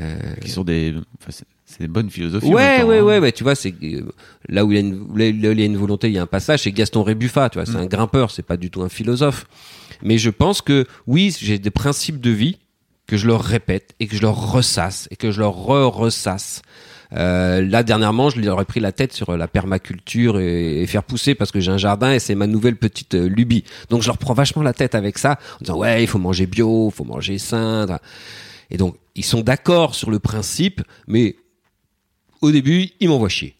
S3: Euh,
S2: Qui sont des. enfin, c'est- des bonnes philosophies.
S3: Ouais,
S2: temps,
S3: ouais,
S2: hein.
S3: ouais, ouais, tu vois, c'est euh, là où il y a une, là où il y a une volonté, il y a un passage. C'est Gaston Rébuffat, tu vois, c'est un grimpeur, c'est pas du tout un philosophe. Mais je pense que oui, j'ai des principes de vie que je leur répète et que je leur ressasse et que je leur re-ressasse. Euh, là dernièrement, je leur ai pris la tête sur la permaculture et, faire pousser parce que j'ai un jardin et c'est ma nouvelle petite euh, lubie. Donc je leur prends vachement la tête avec ça en disant ouais, il faut manger bio, il faut manger sain. Et donc ils sont d'accord sur le principe, mais au début, ils m'envoient chier.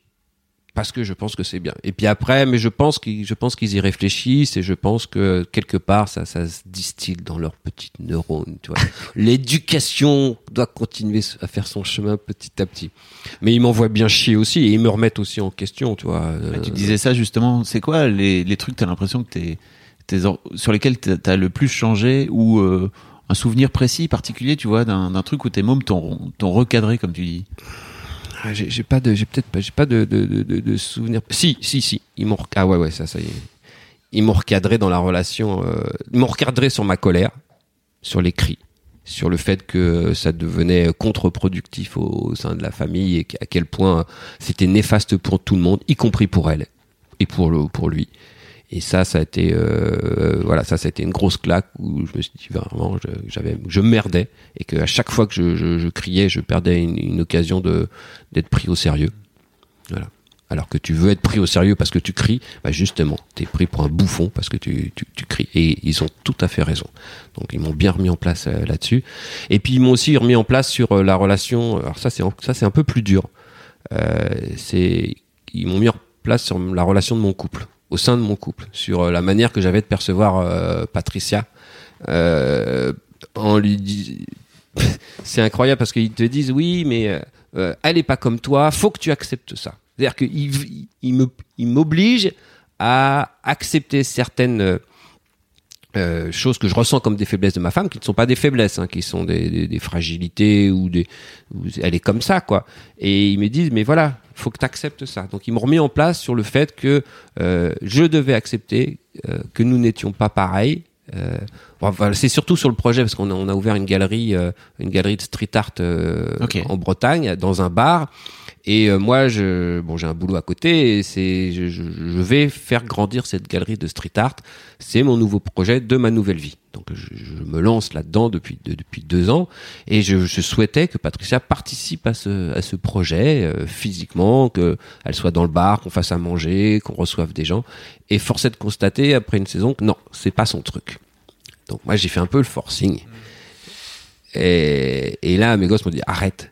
S3: Parce que je pense que c'est bien. Et puis après, mais je pense qu'ils, je pense qu'ils y réfléchissent et je pense que quelque part, ça, ça se distille dans leurs petites neurones, tu vois. L'éducation doit continuer à faire son chemin petit à petit. Mais ils m'envoient bien chier aussi et ils me remettent aussi en question, tu vois.
S2: Ouais, tu
S3: Euh,
S2: disais ça justement. C'est quoi les, les trucs, t'as l'impression que t'es, t'es sur lesquels t'as t'as le plus changé ou euh, un souvenir précis, particulier, tu vois, d'un d'un truc où tes mômes t'ont t'ont recadré, comme tu dis?
S3: Ah, j'ai pas de, j'ai peut-être pas, j'ai pas de, de, de. Si, si, si. Ils m'ont, ah ouais, ouais, ça, ça y est. Ils m'ont recadré dans la relation. euh, ils m'ont recadré sur ma colère, sur les cris, sur le fait que ça devenait contre-productif au, au sein de la famille et à quel point c'était néfaste pour tout le monde, y compris pour elle et pour le, pour lui. Et ça, ça a été, euh, voilà, ça, ça a été une grosse claque où je me suis dit vraiment, je, j'avais, je merdais et que à chaque fois que je, je, je criais, je perdais une, une occasion de d'être pris au sérieux. Voilà. Alors que tu veux être pris au sérieux parce que tu cries, bah justement, t'es pris pour un bouffon parce que tu, tu, tu cries. Et ils ont tout à fait raison. Donc ils m'ont bien remis en place euh, là-dessus. Et puis ils m'ont aussi remis en place sur euh, la relation. Alors ça c'est ça c'est un peu plus dur. Euh, c'est ils m'ont mis en place sur la relation de mon couple, au sein de mon couple, sur euh, la manière que j'avais de percevoir euh, Patricia, euh, en lui dis- c'est incroyable parce qu'ils te disent oui, mais elle est pas comme toi, faut que tu acceptes ça. C'est-à-dire qu'ils il m'oblige à accepter certaines choses que je ressens comme des faiblesses de ma femme, qui ne sont pas des faiblesses, hein, qui sont des, fragilités ou des, elle est comme ça quoi. Et ils me disent mais voilà, faut que tu acceptes ça. Donc ils m'ont remis en place sur le fait que euh, je devais accepter euh, que nous n'étions pas pareils. Euh, bon, c'est surtout sur le projet parce qu'on a, on a ouvert une galerie, euh, une galerie de street art euh,
S2: Ok.
S3: en Bretagne, dans un bar. Et euh, moi, je, bon, j'ai un boulot à côté. C'est, je, je, vais faire grandir cette galerie de street art. C'est mon nouveau projet de ma nouvelle vie. Donc, je, je me lance là-dedans depuis de- depuis deux ans. Et je, je souhaitais que Patricia participe à ce à ce projet euh, physiquement, que elle soit dans le bar, qu'on fasse à manger, qu'on reçoive des gens. Et force de constater après une saison que non, c'est pas son truc. Donc moi, j'ai fait un peu le forcing. Et, et là, mes gosses m'ont dit arrête.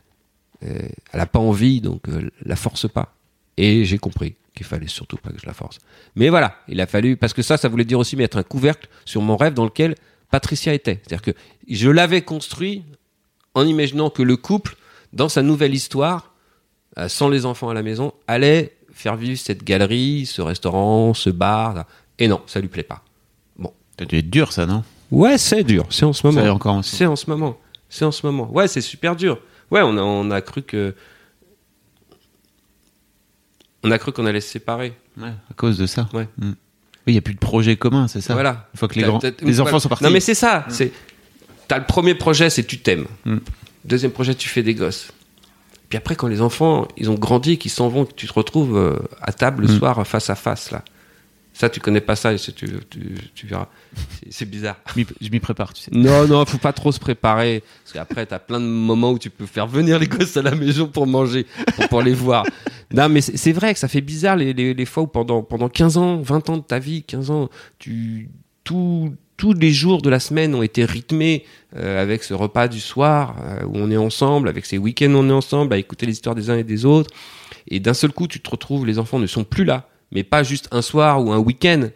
S3: Euh, elle a pas envie, donc euh, la force pas. Et j'ai compris qu'il fallait surtout pas que je la force. Mais voilà, il a fallu parce que ça, ça voulait dire aussi mettre un couvercle sur mon rêve dans lequel Patricia était. C'est-à-dire que je l'avais construit en imaginant que le couple, dans sa nouvelle histoire, euh, sans les enfants à la maison, allait faire vivre cette galerie, ce restaurant, ce bar. là. Et non, ça lui plaît pas.
S2: Ça a dû être dur, ça, non?
S3: Ouais, c'est dur, c'est en ce moment.
S2: Ça est encore en ce
S3: C'est en ce moment. C'est en ce moment. Ouais, c'est super dur. Ouais, on a, on a cru que. On a cru qu'on allait se séparer.
S2: Ouais, à cause de ça.
S3: Ouais.
S2: Mm. Oui, il n'y a plus de projet commun, c'est ça
S3: Voilà.
S2: Une fois que les, grands, les
S3: voilà.
S2: enfants sont partis.
S3: Non, mais c'est ça. C'est. T'as le premier projet, c'est tu t'aimes.
S2: Mm.
S3: Deuxième projet, tu fais des gosses. Puis après, quand les enfants, ils ont grandi, qu'ils s'en vont, que tu te retrouves euh, à table le
S2: Mm.
S3: soir, face à face, là. Ça, tu connais pas ça, et tu, tu, tu verras. C'est- bizarre.
S2: Je m'y- prépare, tu sais.
S3: Non, non, faut pas trop se préparer. Parce qu'après, t'as plein de moments où tu peux faire venir les gosses à la maison pour manger, pour, pour les voir. Non, mais c'est c'est vrai que ça fait bizarre les, les, les fois où pendant, pendant 15 ans, 20 ans de ta vie, 15 ans, tu, tout, tous les jours de la semaine ont été rythmés euh, avec ce repas du soir euh, où on est ensemble, avec ces week-ends où on est ensemble, à écouter les histoires des uns et des autres. Et d'un seul coup, tu te retrouves, les enfants ne sont plus là. Mais pas juste un soir ou un week-end,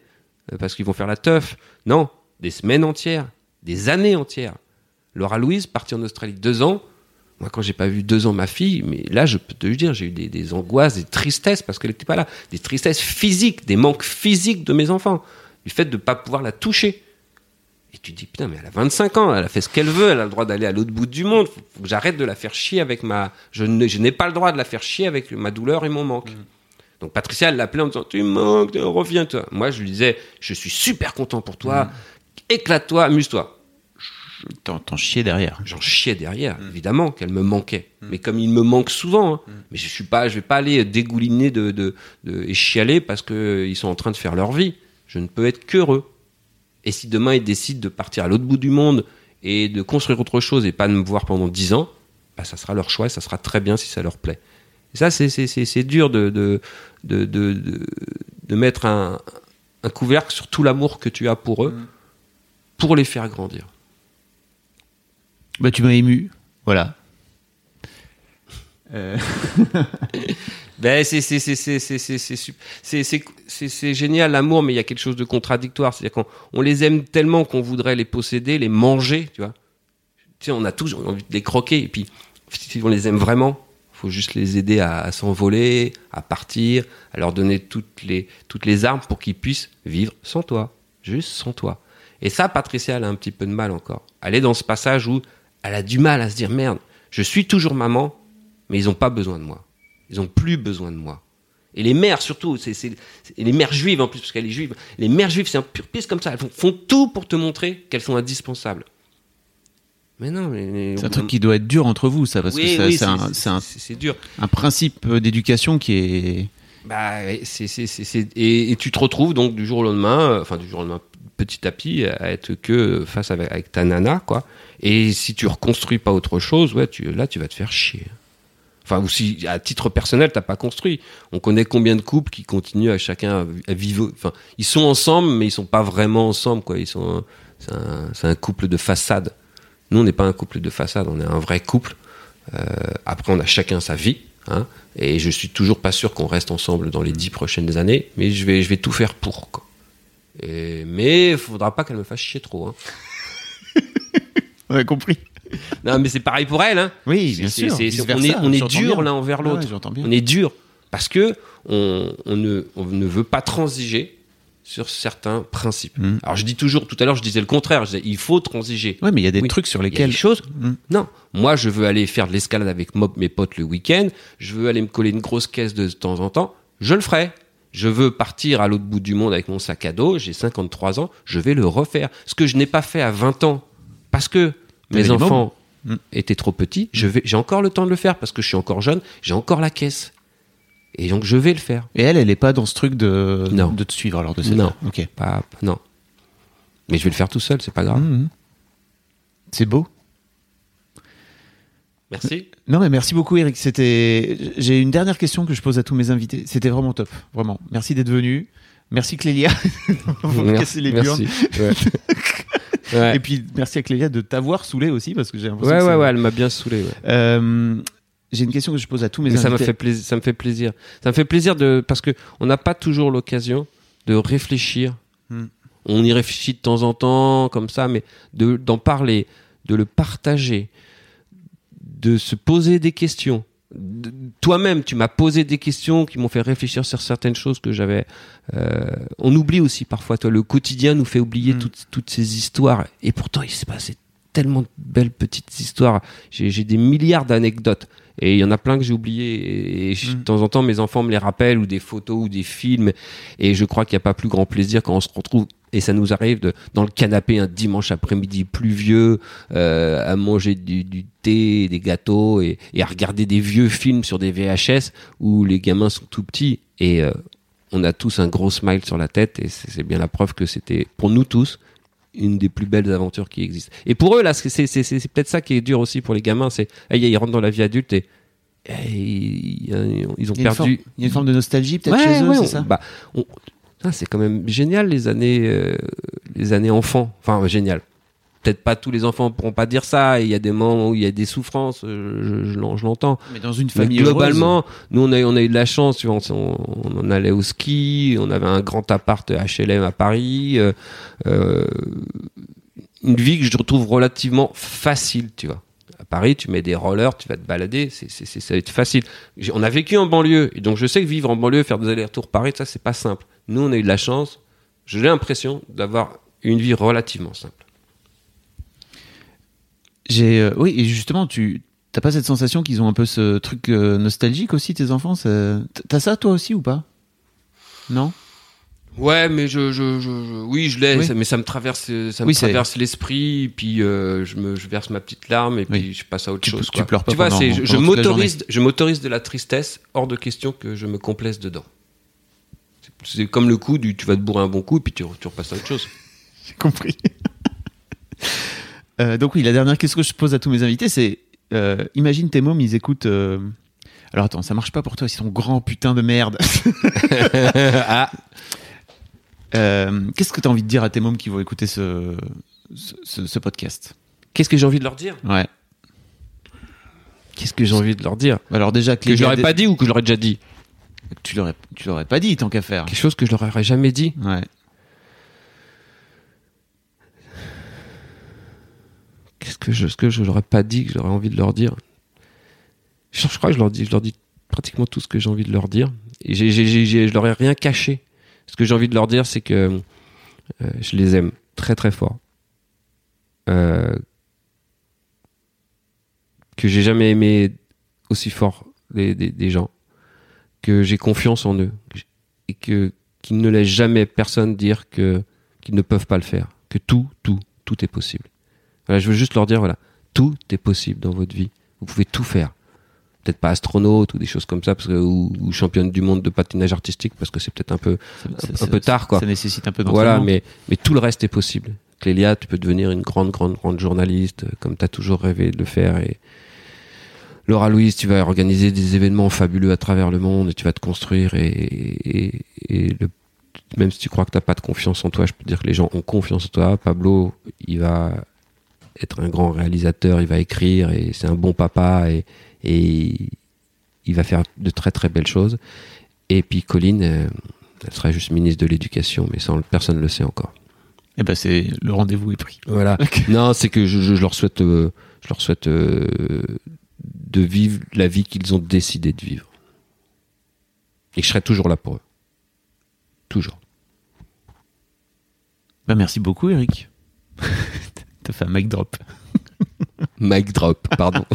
S3: euh, parce qu'ils vont faire la teuf. Non, des semaines entières, des années entières. Laura Louise, partie en Australie deux ans. Moi, quand j'ai pas vu deux ans ma fille, mais là, je peux te le dire, j'ai eu des, angoisses, des tristesses parce qu'elle n'était pas là. Des tristesses physiques, des manques physiques de mes enfants. Du fait de ne pas pouvoir la toucher. Et tu te dis, putain, mais elle a 25 ans, elle a fait ce qu'elle veut, elle a le droit d'aller à l'autre bout du monde. Faut, faut que j'arrête de la faire chier avec ma. Je n'ai pas le droit de la faire chier avec ma douleur et mon manque. Donc Patricia, l'appelait en disant, tu manques, reviens-toi. Moi, je lui disais, je suis super content pour toi, éclate-toi, amuse-toi.
S2: T'en chier derrière.
S3: J'en chiais derrière, évidemment, qu'elle me manquait. Mais comme il me manque souvent, hein. mais je suis pas, je vais pas aller dégouliner de, de, de- et chialer parce que euh, ils sont en train de faire leur vie. Je ne peux être qu'heureux. Et si demain ils décident de partir à l'autre bout du monde et de construire autre chose et pas de me voir pendant dix ans, bah, ça sera leur choix et ça sera très bien si ça leur plaît. Et ça, c'est, c'est, c'est, c'est dur de, de, de, de, de, de mettre un, un couvercle sur tout l'amour que tu as pour eux pour les faire grandir.
S2: Bah, tu m'as ému. Voilà. Euh,
S3: Ben c'est c'est c'est c'est c'est c'est c'est sup- c'est c'est c'est c'est génial l'amour mais il y a quelque chose de contradictoire c'est-à-dire qu'on on les aime tellement qu'on voudrait les posséder les manger tu vois tu sais on a tous envie de les croquer et puis si on les aime vraiment faut juste les aider à, s'envoler à partir à leur donner toutes les toutes les armes pour qu'ils puissent vivre sans toi juste sans toi et ça Patricia elle a un petit peu de mal encore elle est dans ce passage où elle a du mal à se dire merde je suis toujours maman mais ils ont pas besoin de moi ils ont plus besoin de moi. Et les mères, surtout, c'est, les mères juives en plus, parce qu'elle est juive, les mères juives, c'est un pur pisse comme ça. Elles font tout pour te montrer qu'elles sont indispensables. Mais non, mais. mais-
S2: c'est un truc qui doit être dur entre vous, ça, parce
S3: Oui,
S2: que
S3: oui,
S2: c'est un, un, principe d'éducation qui est.
S3: Bah, c'est- et, et tu te retrouves donc du jour au lendemain, euh, enfin du jour au lendemain, petit à petit, à être que face avec, avec ta nana, quoi. Et si tu reconstruis pas autre chose, ouais, tu, là, tu vas te faire chier. Enfin, ou si à titre personnel, t'as pas construit. On connaît combien de couples qui continuent à chacun à vivre. Enfin, ils sont ensemble, mais ils sont pas vraiment ensemble, quoi. Ils sont, un- c'est un, c'est un couple de façade. Nous, on n'est pas un couple de façade, on est un vrai couple. Euh, après, on a chacun sa vie. Hein, et je suis toujours pas sûr qu'on reste ensemble dans les dix prochaines années, mais je vais, je vais tout faire pour. Quoi. Et, mais il faudra pas qu'elle me fasse chier trop. Hein.
S2: On a compris.
S3: non, mais c'est pareil pour elle. Hein.
S2: Oui, bien sûr.
S3: on est, on est
S2: j'entends
S3: dur l'un envers l'autre.
S2: Ouais, j'entends bien.
S3: on est dur parce que on, on ne, on ne veut pas transiger sur certains principes.
S2: Mm.
S3: Alors je dis toujours, tout à l'heure je disais le contraire, je disais il faut transiger.
S2: Ouais, mais il y a des
S3: Oui.
S2: trucs sur
S3: Il y a
S2: lesquels.
S3: des choses.
S2: Mm.
S3: Non, moi je veux aller faire de l'escalade avec mes potes le week-end. Je veux aller me coller une grosse caisse de temps en temps. Je le ferai. Je veux partir à l'autre bout du monde avec mon sac à dos. J'ai 53 ans. Je vais le refaire. Ce que je n'ai pas fait à 20 ans parce que mes enfants
S2: mômes. Mm.
S3: étaient trop petits. J'ai encore le temps de le faire parce que je suis encore jeune. J'ai encore la caisse. Et donc je vais le faire.
S2: Et elle, elle est pas dans ce truc de,
S3: Non.
S2: de te suivre alors de cette
S3: Non.
S2: Ok.
S3: Pas, non. Mais je vais le faire tout seul. C'est pas grave.
S2: Mhm. C'est beau.
S3: Merci.
S2: Non, mais merci beaucoup, Eric. C'était. J'ai une dernière question que je pose à tous mes invités. C'était vraiment top, vraiment. Merci d'être venu. Merci Clélia pour me casser les burnes.
S3: Merci. Ouais. Ouais.
S2: Et puis merci à Clélia de t'avoir saoulé aussi parce que j'ai l'impression.
S3: Ouais,
S2: que
S3: ouais, ouais, elle m'a bien saoulé. Ouais.
S2: Euh, j'ai une question que je pose à tous mes
S3: Mais ça me fait plaisir. Ça me fait plaisir. Ça me fait plaisir de parce que on n'a pas toujours l'occasion de réfléchir.
S2: Hmm.
S3: On y réfléchit de temps en temps comme ça, mais de d'en parler, de le partager, de se poser des questions. De- Toi-même, tu m'as posé des questions qui m'ont fait réfléchir sur certaines choses que j'avais. euh, on oublie aussi parfois. Toi, le quotidien nous fait oublier
S2: Hmm.
S3: toutes, toutes ces histoires. Et pourtant, il s'est passé tellement de belles petites histoires. J'ai des milliards d'anecdotes. Et il y en a plein que j'ai oubliées. Et, je-
S2: Mm.
S3: de temps en temps, mes enfants me les rappellent, ou des photos, ou des films. Et je crois qu'il n'y a pas plus grand plaisir quand on se retrouve. Et ça nous arrive de, dans le canapé un dimanche après-midi pluvieux, euh, à manger du, du thé, des gâteaux, et, et à regarder des vieux films sur des VHS où les gamins sont tout petits. Et euh, on a tous un gros smile sur la tête. Et c'est bien la preuve que c'était, pour nous tous, une des plus belles aventures qui existent. Et pour eux, là, c'est c'est- peut-être ça qui est dur aussi pour les gamins, c'est ils rentrent dans la vie adulte et, et ils, ont
S2: Il
S3: perdu.
S2: il y a une forme de nostalgie peut-être
S3: Ouais,
S2: chez eux,
S3: ouais,
S2: c'est
S3: on-
S2: ça
S3: bah, on- ah, c'est quand même génial les années, euh, les années enfants. Enfin, génial. Peut-être pas tous les enfants pourront pas dire ça. Il y a des moments où il y a des souffrances, euh, je, je l'en- je l'entends.
S2: Mais dans une
S3: Mais
S2: famille
S3: globalement, nous on a, on a eu de la chance, tu vois, on, on, on allait au ski, on avait un grand appart HLM à Paris, euh, euh, une vie que je retrouve relativement facile, tu vois. À Paris, tu mets des rollers, tu vas te balader, c'est, c'est, c'est- ça va être facile. J'ai- On a vécu en banlieue, et donc je sais que vivre en banlieue, faire des allers-retours Paris, ça c'est pas simple. Nous on a eu de la chance, j'ai l'impression d'avoir une vie relativement simple.
S2: J'ai euh, oui et justement tu t'as pas cette sensation qu'ils ont un peu ce truc euh, nostalgique aussi tes enfants ça- T'as ça toi aussi ou pas? Non?
S3: Ouais, mais je, je, je, je- oui, je l'ai,
S2: Oui.
S3: mais ça me traverse, ça me
S2: Oui,
S3: traverse l'esprit, puis euh, je me, je verse ma petite larme et puis
S2: Oui.
S3: je passe à autre
S2: Tu-
S3: chose.
S2: tu
S3: quoi.
S2: pleures pas
S3: Tu vois, c'est, je, m'autorise, je m'autorise de la tristesse, hors de question que je me complaise dedans. C'est- C'est comme le coup du, tu vas te bourrer un bon coup et puis tu, tu repasses à autre chose.
S2: J'ai compris. Euh, donc oui, la dernière question que je pose à tous mes invités, c'est euh, imagine tes mômes, ils écoutent. euh, Alors attends, ça marche pas pour toi, ils sont grands putain de merde.
S3: ah,
S2: Euh, Qu'est-ce que tu as envie de dire à tes mômes qui vont écouter ce, ce, ce- ce podcast?
S3: Qu'est-ce que j'ai envie de leur dire?
S2: Ouais.
S3: Qu'est-ce que j'ai envie de leur dire?
S2: Alors déjà
S3: Que je leur ai pas dit ou que je leur ai déjà dit?
S2: Tu l'aurais, tu l'aurais pas dit tant qu'à faire.
S3: Quelque chose que je leur aurais jamais dit.
S2: Ouais.
S3: Qu'est-ce que je, ce que pas dit que j'aurais envie de leur dire je, crois que je leur dis, je leur dis pratiquement tout ce que j'ai envie de leur dire. Et je leur ai rien caché. Ce que j'ai envie de leur dire, c'est que euh, je les aime très très fort. Euh, que j'ai jamais aimé aussi fort des gens. Que j'ai confiance en eux. Et que qu'ils ne laissent jamais personne dire que qu'ils ne peuvent pas le faire. Que tout, tout, tout est possible. Voilà, je veux juste leur dire, voilà, tout est possible dans votre vie. Vous pouvez tout faire. Peut-être pas astronaute ou des choses comme ça, parce que, ou, ou championne du monde de patinage artistique, parce que c'est peut-être un peu,
S2: Ça-
S3: un peu tard, quoi.
S2: Ça nécessite un peu
S3: Voilà, mais, mais tout le reste est possible. Clélia, tu peux devenir une grande, grande, grande journaliste, euh, comme tu as toujours rêvé de le faire. Et Laura Louise, tu vas organiser des événements fabuleux à travers le monde et tu vas te construire. Et, et, et le, même si tu crois que tu pas de confiance en toi, je peux te dire que les gens ont confiance en toi. Pablo, il va être un grand réalisateur, il va écrire et c'est un bon papa et, et il va faire de très très belles choses. Et puis Colline, euh, elle serait juste ministre de l'Éducation, mais ça, personne ne le sait encore.
S2: Eh ben c'est le rendez-vous est pris.
S3: Voilà. non, c'est que je, je- je leur souhaite, euh, je leur souhaite euh, de vivre la vie qu'ils ont décidé de vivre. Et je serai toujours là pour eux. Toujours.
S2: Bah, merci beaucoup, Eric. T'as fait un mic drop.
S3: Mic drop, pardon.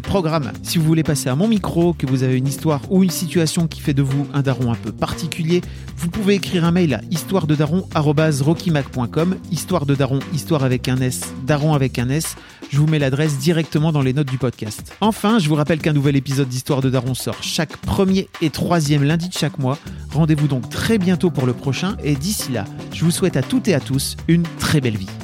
S2: programme. Si vous voulez passer à mon micro, que vous avez une histoire ou une situation qui fait de vous un daron un peu particulier, vous pouvez écrire un mail à histoire de daron@rockymac.com, histoire de daron, histoire avec un S, daron avec un S. Je vous mets l'adresse directement dans les notes du podcast. Enfin, je vous rappelle qu'un nouvel épisode d'Histoire de Daron sort chaque premier et troisième lundi de chaque mois. Rendez-vous donc très bientôt pour le prochain et d'ici là, je vous souhaite à toutes et à tous une très belle vie.